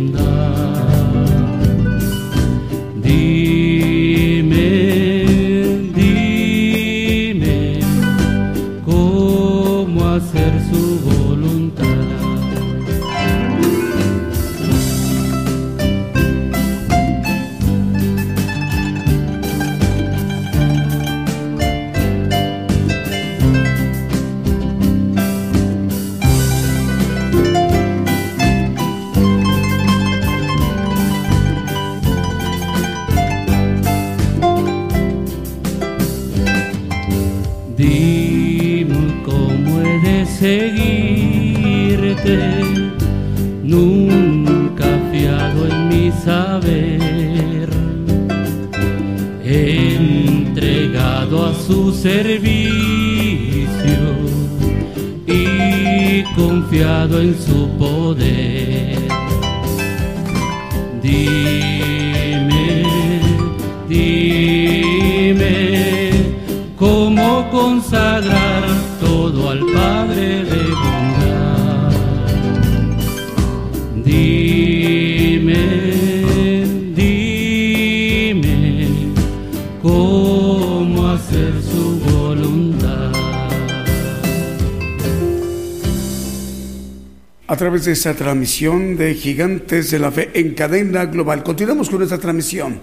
S1: Través de esta transmisión de Gigantes de la Fe en cadena global. Continuamos con esta transmisión.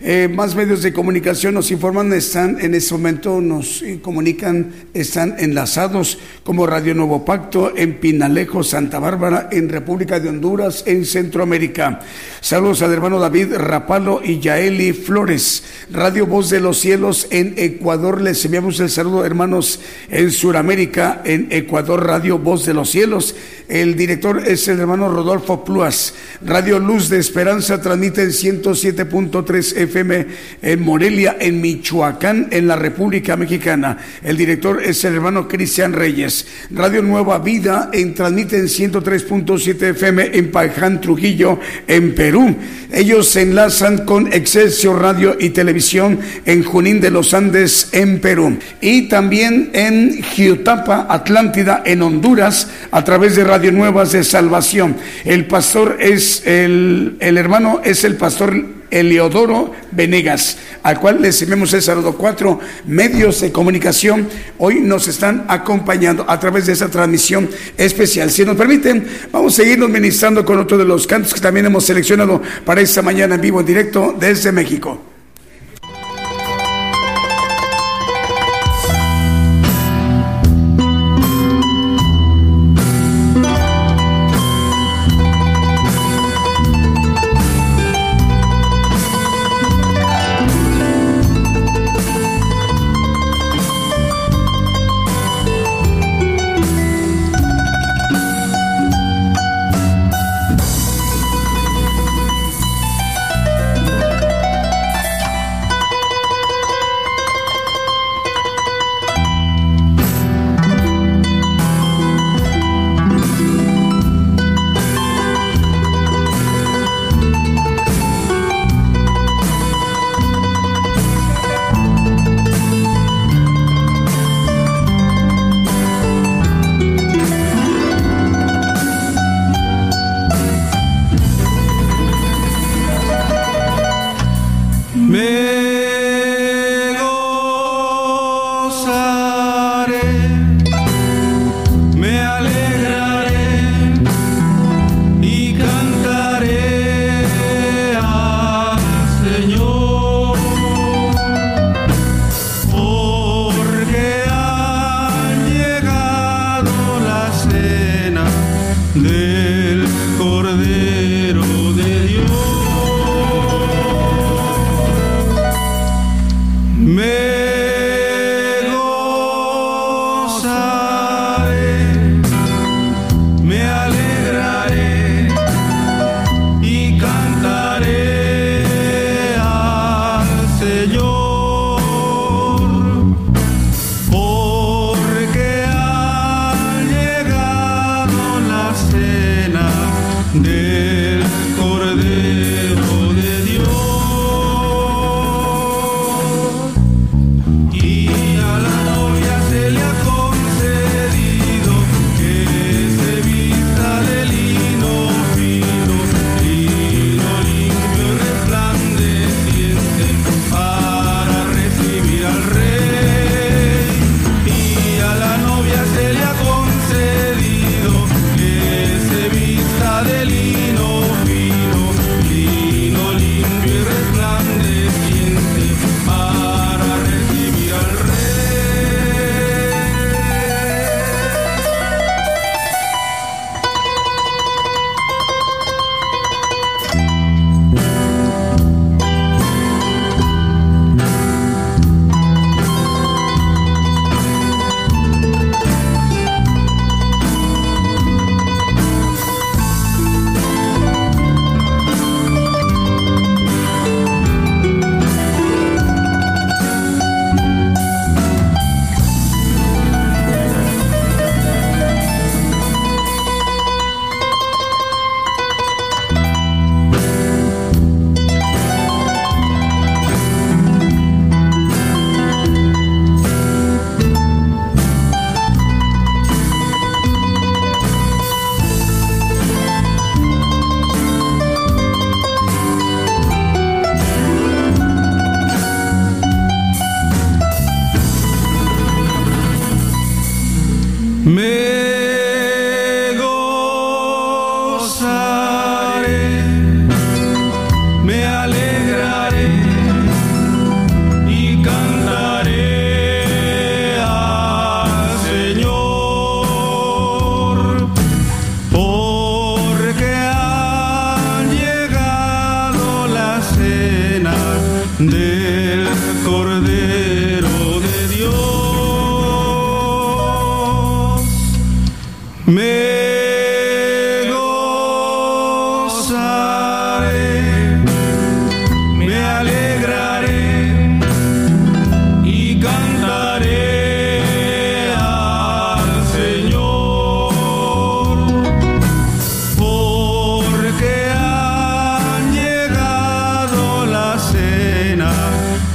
S1: Eh, más medios de comunicación nos informan, están en este momento, nos comunican, están enlazados como Radio Nuevo Pacto en Pinalejo, Santa Bárbara, en República de Honduras, en Centroamérica. Saludos al hermano David Rapalo y Yaeli Flores. Radio Voz de los Cielos en Ecuador. Les enviamos el saludo, hermanos, en Sudamérica, en Ecuador, Radio Voz de los Cielos. El director es el hermano Rodolfo Pluas. Radio Luz de Esperanza transmite en 107.3 FM en Morelia, en Michoacán, en la República Mexicana. El director es el hermano Cristian Reyes. Radio Nueva Vida en transmite en 103.7 FM en Paján, Trujillo, en Perú. Ellos se enlazan con Excelsior Radio y Televisión en Junín de los Andes, en Perú. Y también en Giotapa, Atlántida, en Honduras, a través de Radio Nuevas de Salvación. El pastor es el, el hermano es el pastor Eliodoro Venegas, al cual les enviamos el saludo. Cuatro medios de comunicación hoy nos están acompañando a través de esta transmisión especial. Si nos permiten, vamos a seguirnos ministrando con otro de los cantos que también hemos seleccionado para esta mañana en vivo en directo desde México.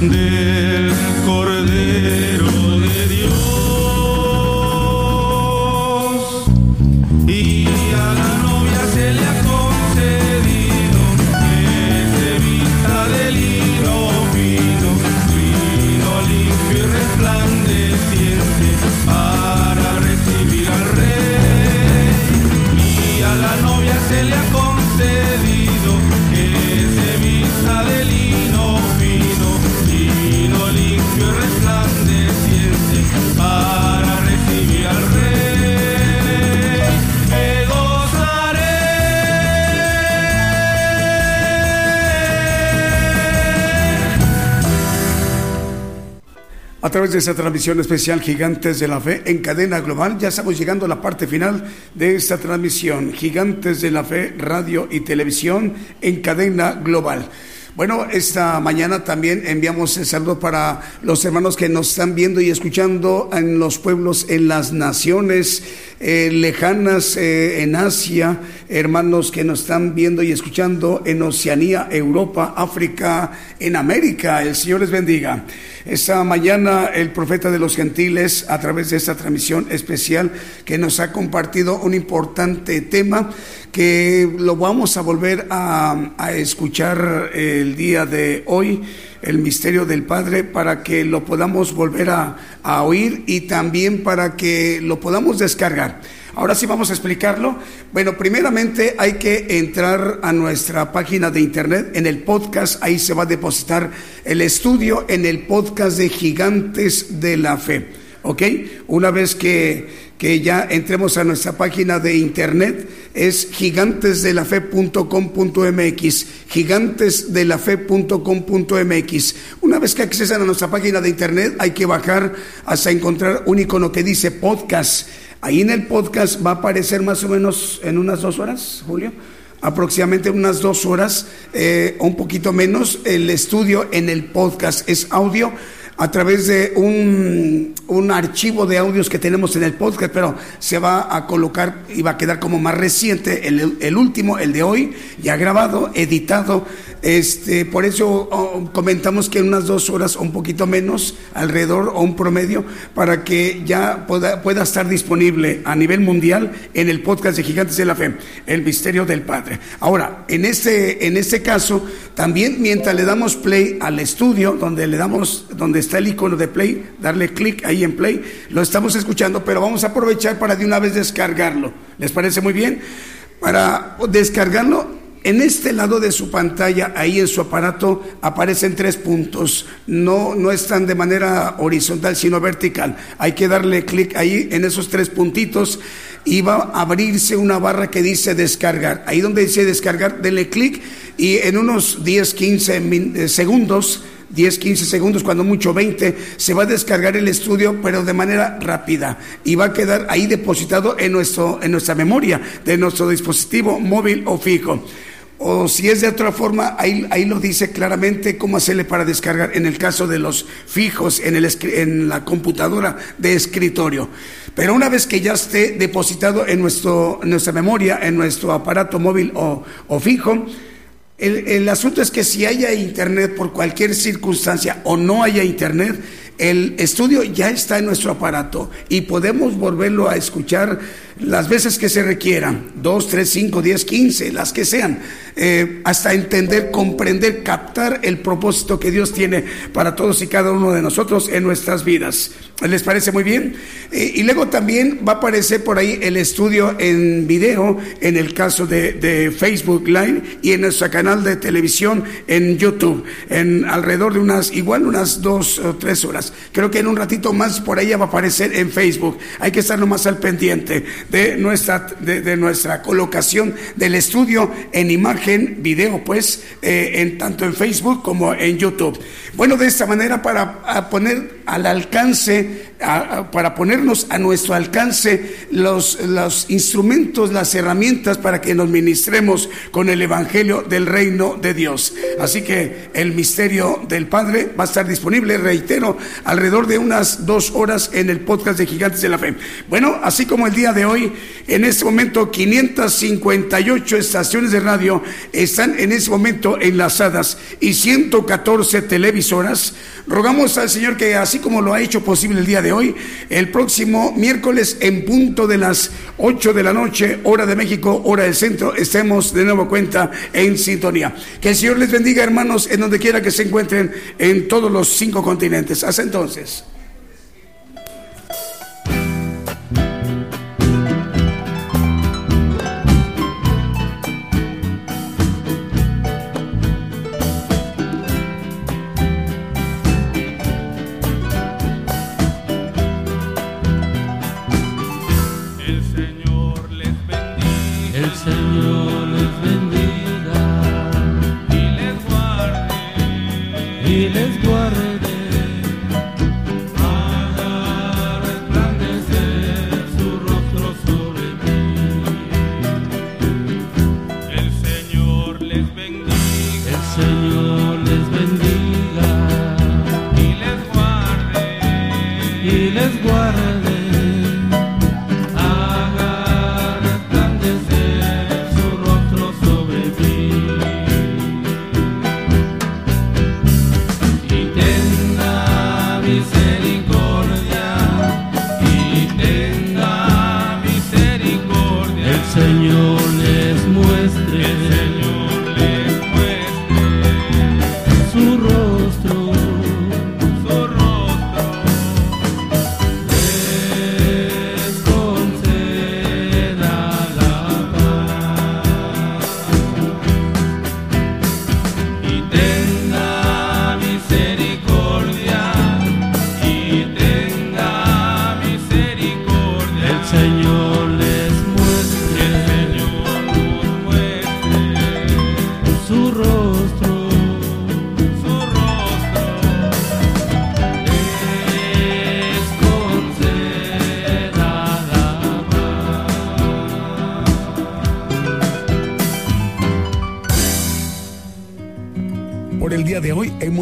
S6: Del Cordero de
S1: través de esta transmisión especial Gigantes de la Fe en cadena global, ya estamos llegando a la parte final de esta transmisión Gigantes de la Fe, radio y televisión en cadena global. Bueno, esta mañana también enviamos el saludo para los hermanos que nos están viendo y escuchando en los pueblos, en las naciones eh, lejanas, eh, en Asia, hermanos que nos están viendo y escuchando en Oceanía, Europa, África, en América. El Señor les bendiga. Esta mañana el profeta de los gentiles, a través de esta transmisión especial, que nos ha compartido un importante tema que lo vamos a volver a, a escuchar el día de hoy, el misterio del Padre, para que lo podamos volver a, a oír y también para que lo podamos descargar. Ahora sí vamos a explicarlo. Bueno, primeramente hay que entrar a nuestra página de internet, en el podcast, ahí se va a depositar el estudio en el podcast de Gigantes de la Fe. ¿Ok? Una vez que, que ya entremos a nuestra página de internet, es gigantesdelafe.com.mx, gigantesdelafe.com.mx. Una vez que accesan a nuestra página de internet, hay que bajar hasta encontrar un icono que dice podcast. Ahí en el podcast va a aparecer más o menos en unas dos horas, Julio aproximadamente unas dos horas eh, un poquito menos el estudio en el podcast es audio a través de un, un, archivo de audios que tenemos en el podcast, pero se va a colocar y va a quedar como más reciente el, el último, el de hoy, ya grabado, editado. Este, por eso oh, comentamos que en unas dos horas o un poquito menos, alrededor o un promedio, para que ya pueda, pueda estar disponible a nivel mundial en el podcast de Gigantes de la Fe, El Misterio del Padre. Ahora, en este, en este caso, también mientras le damos play al estudio, donde le damos, donde está el icono de play, darle clic ahí en play, lo estamos escuchando, pero vamos a aprovechar para de una vez descargarlo. ¿Les parece muy bien? Para descargarlo, en este lado de su pantalla, ahí en su aparato, aparecen tres puntos. No, no están de manera horizontal, sino vertical. Hay que darle clic ahí en esos tres puntitos y va a abrirse una barra que dice descargar. Ahí donde dice descargar, denle clic y en unos 10, 15 segundos 10, 15 segundos, cuando mucho 20, se va a descargar el estudio, pero de manera rápida y va a quedar ahí depositado en, nuestro, en nuestra memoria de nuestro dispositivo móvil o fijo. O si es de otra forma, ahí, ahí lo dice claramente cómo hacerle para descargar en el caso de los fijos en, el, en la computadora de escritorio. Pero una vez que ya esté depositado en, nuestro, nuestra memoria, en nuestro aparato móvil o, o fijo, el, el, asunto es que si haya internet por cualquier circunstancia o no haya internet, el estudio ya está en nuestro aparato y podemos volverlo a escuchar las veces que se requieran, dos, tres, cinco, diez, quince, las que sean, eh, hasta entender, comprender, captar el propósito que Dios tiene para todos y cada uno de nosotros en nuestras vidas. ¿Les parece muy bien? Eh, y luego también va a aparecer por ahí el estudio en video, en el caso de, de Facebook Live y en nuestro canal de televisión en YouTube, en alrededor de unas, igual unas dos o tres horas. Creo que en un ratito más por ahí va a aparecer en Facebook. Hay que estar nomás al pendiente de nuestra, de, nuestra colocación del estudio en imagen, video, pues, eh, en, tanto en Facebook como en YouTube. Bueno, de esta manera para poner al alcance, para ponernos a nuestro alcance los, los instrumentos, las herramientas para que nos ministremos con el Evangelio del reino de Dios. Así que el misterio del Padre va a estar disponible, reitero, alrededor de unas dos horas en el podcast de Gigantes de la Fe. Bueno, así como el día de hoy, en este momento 558 estaciones de radio están en este momento enlazadas y 114 televisoras. Rogamos al Señor que así como lo ha hecho posible el día de hoy, el próximo miércoles en punto de las 8 de la noche, hora de México, hora del centro, estemos de nuevo cuenta en sintonía. Que el Señor les bendiga, hermanos, en donde quiera que se encuentren en todos los cinco continentes. Hasta entonces.